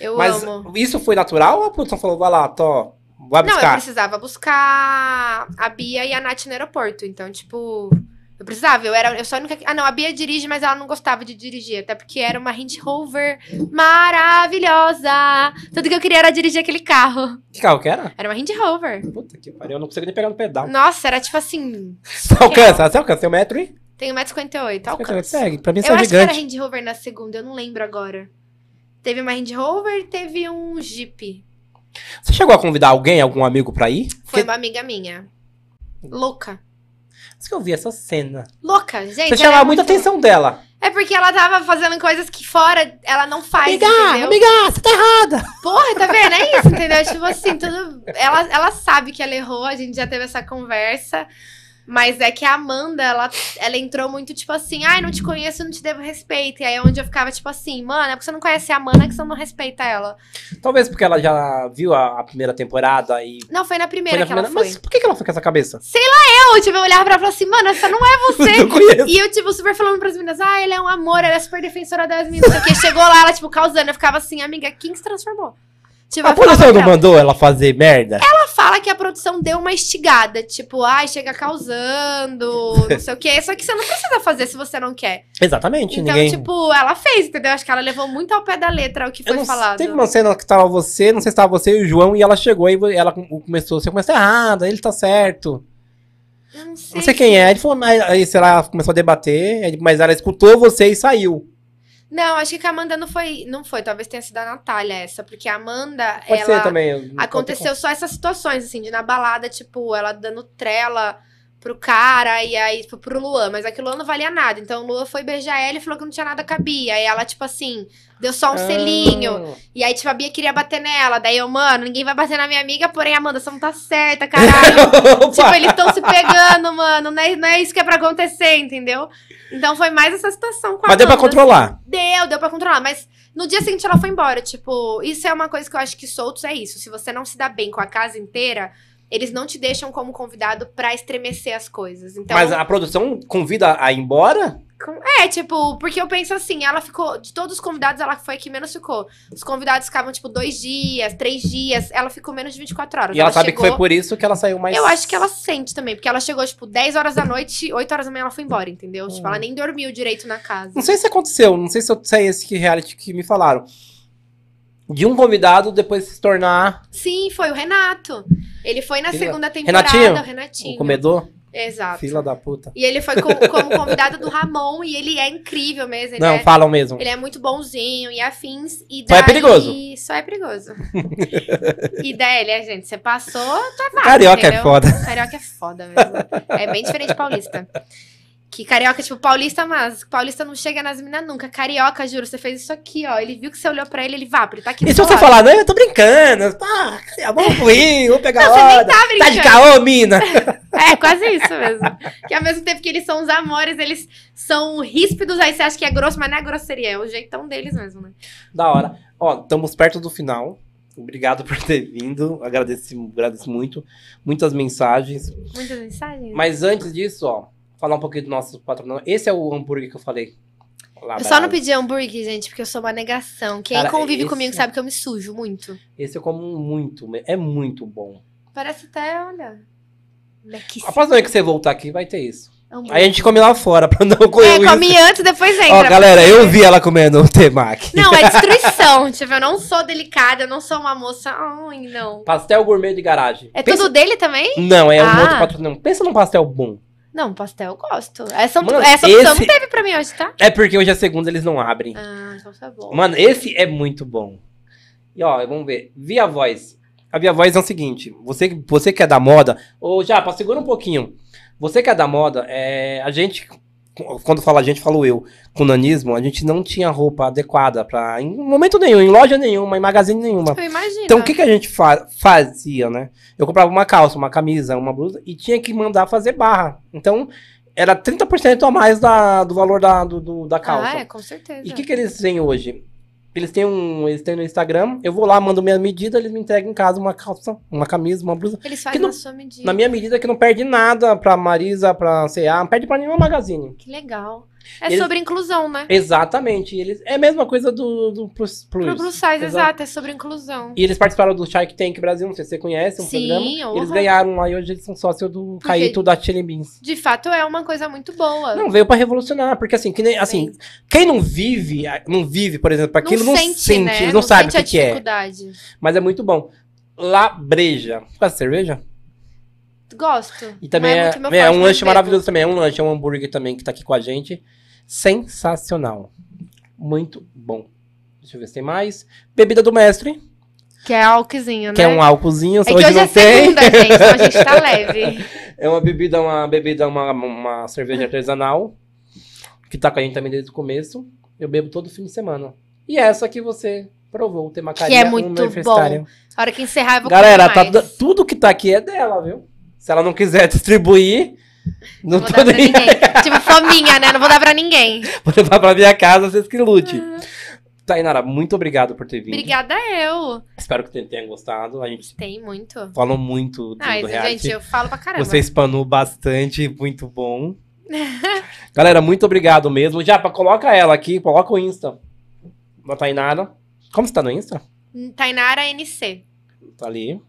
Eu Mas amo. isso foi natural ou a produção falou, vai lá, Tó, vai Não, eu buscar? precisava buscar a Bia e a Nath no aeroporto. Então, tipo, eu precisava. Eu era, eu só a única. que- Ah, não, a Bia dirige, mas ela não gostava de dirigir. Até porque era uma Range Rover maravilhosa. Tudo que eu queria era dirigir aquele carro. Que carro que era? Era uma Range Rover. Puta que pariu, eu não consigo nem pegar no pedal. Nossa, era tipo assim. Você alcança, você alcança, tem um metro e... Tem 1,58m. Alcança. Segue, pra mim você Eu é acho que era gigante. Range Rover na segunda, eu não lembro agora. Teve uma Range Rover e teve um Jeep. Você chegou a convidar alguém, algum amigo pra ir? Foi Porque- uma amiga minha. Louca. Acho que eu vi essa cena. Louca, gente. Você ela chamava é muita muito- atenção dela. É porque ela tava fazendo coisas que fora ela não faz, entendeu? amiga, você tá errada. Porra, tá vendo? É isso, entendeu? Tipo assim, tudo. Ela, ela sabe que ela errou, a gente já teve essa conversa. Mas é que a Amanda, ela, ela entrou muito tipo assim, ai, não te conheço, não te devo respeito. E aí é onde eu ficava tipo assim, mano, é porque você não conhece a Amanda que você não respeita ela. Talvez porque ela já viu a, a primeira temporada e... Não, foi na primeira foi na que ela primeira- foi. Mas por que que ela foi com essa cabeça? Eu, tipo, eu olhava pra ela e falava assim, mano, essa não é você. Eu conheço. E eu, tipo, super falando pras meninas, ah, ele é um amor, ela é super defensora das meninas. Porque chegou lá, ela, tipo, causando. Eu ficava assim, amiga, quem se transformou? A produção não ela. mandou ela fazer merda? Ela fala que a produção deu uma estigada, tipo, ai, chega causando, não sei o quê. Só que você não precisa fazer se você não quer. Exatamente, Então, ninguém... tipo, ela fez, entendeu? Acho que ela levou muito ao pé da letra o que foi falado. Teve uma cena que tava você, não sei se tava você e o João, e ela chegou e ela começou, você começou errado, ele tá certo. Eu não sei. Não sei quem é. Ele falou, mas aí, sei lá, ela começou a debater, mas ela escutou você e saiu. Não, acho que a Amanda não foi. Não foi, talvez tenha sido a Natália essa, porque a Amanda, Pode ela. ser também. Aconteceu só essas situações, assim, de na balada, tipo, ela dando trela pro cara e aí, tipo, pro Luan. Mas aquilo não valia nada. Então o Luan foi beijar ela e falou que não tinha nada que cabia. Aí ela, tipo assim, deu só um Ah. selinho. E aí, tipo, a Bia queria bater nela. Daí eu, mano, ninguém vai bater na minha amiga, porém, Amanda, você não tá certa, caralho. tipo, eles estão se pegando, mano. Não é, não é isso que é pra acontecer, entendeu? Então foi mais essa situação com a Mas deu pra Amanda, controlar. Deu, deu pra controlar. Mas no dia seguinte ela foi embora. Tipo, isso é uma coisa que eu acho que soltos é isso. Se você não se dá bem com a casa inteira, eles não te deixam como convidado pra estremecer as coisas. Então, Mas a produção convida a ir embora? é, tipo, porque eu penso assim, ela ficou, de todos os convidados, ela foi a que menos ficou. Os convidados ficavam, tipo, dois dias, três dias, ela ficou menos de 24 horas. E ela, sabe chegou- que foi por isso que ela saiu mais. Eu acho que ela sente também, porque ela chegou, tipo, 10 horas da noite, 8 horas da manhã ela foi embora, entendeu? Tipo, ela nem dormiu direito na casa. Não sei se aconteceu, não sei se eu sei esse que reality que me falaram. De um convidado depois se tornar Sim, foi o Renato. Ele foi na Ele- segunda temporada, Renatinho? Renatinho. o comedor. Exato. Fila da puta. E ele foi co- como convidado do Ramon e ele é incrível mesmo. Não, é, falam mesmo. ele é muito bonzinho e afins. E Só é daí- perigoso. Só é perigoso. e daí, ele, gente, você passou, tá válido, Carioca é entendeu? foda. Carioca é foda mesmo. É bem diferente de paulista. Que carioca, tipo, paulista, mas paulista não chega nas minas nunca. Carioca, juro, você fez isso aqui, ó. Ele viu que você olhou pra ele, ele vá, ele tá aqui E se você falar, não, eu tô brincando, pá, vamos ruim, vamos pegar Não, você nem onda. tá Tá de brincando. caô, mina? É, quase isso mesmo. que ao mesmo tempo que eles são os amores, eles são ríspidos, aí você acha que é grosso, mas não é grosseria, é o jeitão deles mesmo, né? Da hora. Ó, estamos perto do final. Obrigado por ter vindo. Agradeço, agradeço muito. Muitas mensagens. Muitas mensagens. Mas antes disso, ó, falar um pouquinho do nosso patrocinador. Esse é o hambúrguer que eu falei. Lá, Eu só não pedi hambúrguer, gente, porque eu sou uma negação. Quem Cara, convive esse- comigo sabe que eu me sujo muito. Esse eu como muito. É muito bom. Parece até, olha. Lequíssimo. A próxima vez que você voltar aqui, vai ter isso. Hambúrguer. Aí a gente come lá fora, pra não comer É, come antes, depois entra. Ó, galera, eu vi ela comendo o temaki. Não, é destruição. tipo, eu não sou delicada, eu não sou uma moça. Ai, não. Pastel gourmet de garagem. É Pensa- tudo dele também? Não, é um Ah. outro patrocinador. Pensa num pastel bom. Não, pastel eu gosto. Essa, Mano, essa opção esse- não teve pra mim hoje, tá? É porque hoje é segunda, eles não abrem. Ah, então tá bom. Mano, esse é muito bom. E ó, vamos ver. Via voz. A Via Voz é o seguinte: você, você que é da moda, ou já, segura um pouquinho. Você que é da moda, é, a gente, quando fala a gente, falo eu, com nanismo, a gente não tinha roupa adequada pra. Em momento nenhum, em loja nenhuma, em magazine nenhuma. Então o que, que a gente fa- fazia, né? Eu comprava uma calça, uma camisa, uma blusa e tinha que mandar fazer barra. Então era 30% a mais da, do valor da, do, do- da calça. Ah, é, com certeza. E o que, que eles têm hoje? Eles têm um. Eles têm no Instagram, eu vou lá, mando minha medida, eles me entregam em casa uma calça, uma camisa, uma blusa. Eles fazem não- na sua medida. Na minha medida que não perde nada pra Marisa, pra CA, não perde pra nenhuma magazine. Que legal. É Eles- sobre inclusão, né? Exatamente. Eles, é a mesma coisa do, do Plus. Plus. Pro plus size, Exato. exato. É sobre inclusão. E eles participaram do Shark Tank Brasil, não sei se você conhece, um Sim, programa. Eles ganharam lá e hoje eles são sócios do Porque- Caíto da Chili Beans. De fato, é uma coisa muito boa. Não, veio pra revolucionar, porque assim, que nem, assim, quem não vive, não vive, por exemplo, aquilo não sente, né? eles não, sabem o sente que, que a é. Mas é muito bom. Labreja. Gosta de cerveja? Gosto. E também é, é forte, um lanche maravilhoso também. É um lanche, é um hambúrguer também que tá aqui com a gente. Sensacional. Muito bom. Deixa eu ver se tem mais. Bebida do mestre, Que é álcoolzinho, né? que é um álcoolzinho, É que hoje, hoje não é tem. segunda, gente, então a gente tá leve. É uma bebida, uma bebida, uma, uma cerveja artesanal, que tá com a gente também desde o começo. Eu bebo todo fim de semana. E essa que você provou, o Temacaria Que é muito Universitária. A hora que encerrar, eu vou Galera, tá, tudo que tá aqui é dela, viu? Se ela não quiser distribuir, não, Não vou tô dar pra nem ninguém. tipo, fominha, né? Não vou dar pra ninguém. Vou levar pra minha casa, vocês que lute. Tainara, muito obrigado por ter vindo. Obrigada eu. Espero que tenham gostado. A gente Tem muito. falou muito do, Ah, do isso, reality. gente, eu falo pra caramba. Você espanou bastante, muito bom. Galera, muito obrigado mesmo. Já, coloca ela aqui, coloca o Insta da Tainara. Como você tá no Insta? Tainara NC. Tá ali.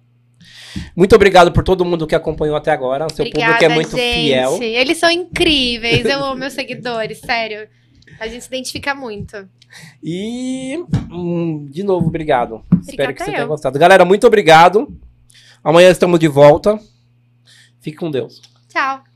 Muito obrigado por todo mundo que acompanhou até agora. O seu Obrigada, público é muito gente. fiel. Eles são incríveis. Eu amo meus seguidores, sério. A gente se identifica muito. E, hum, de novo, obrigado. Espero que você eu. tenha gostado. Galera, muito obrigado. Amanhã estamos de volta. Fique com Deus. Tchau.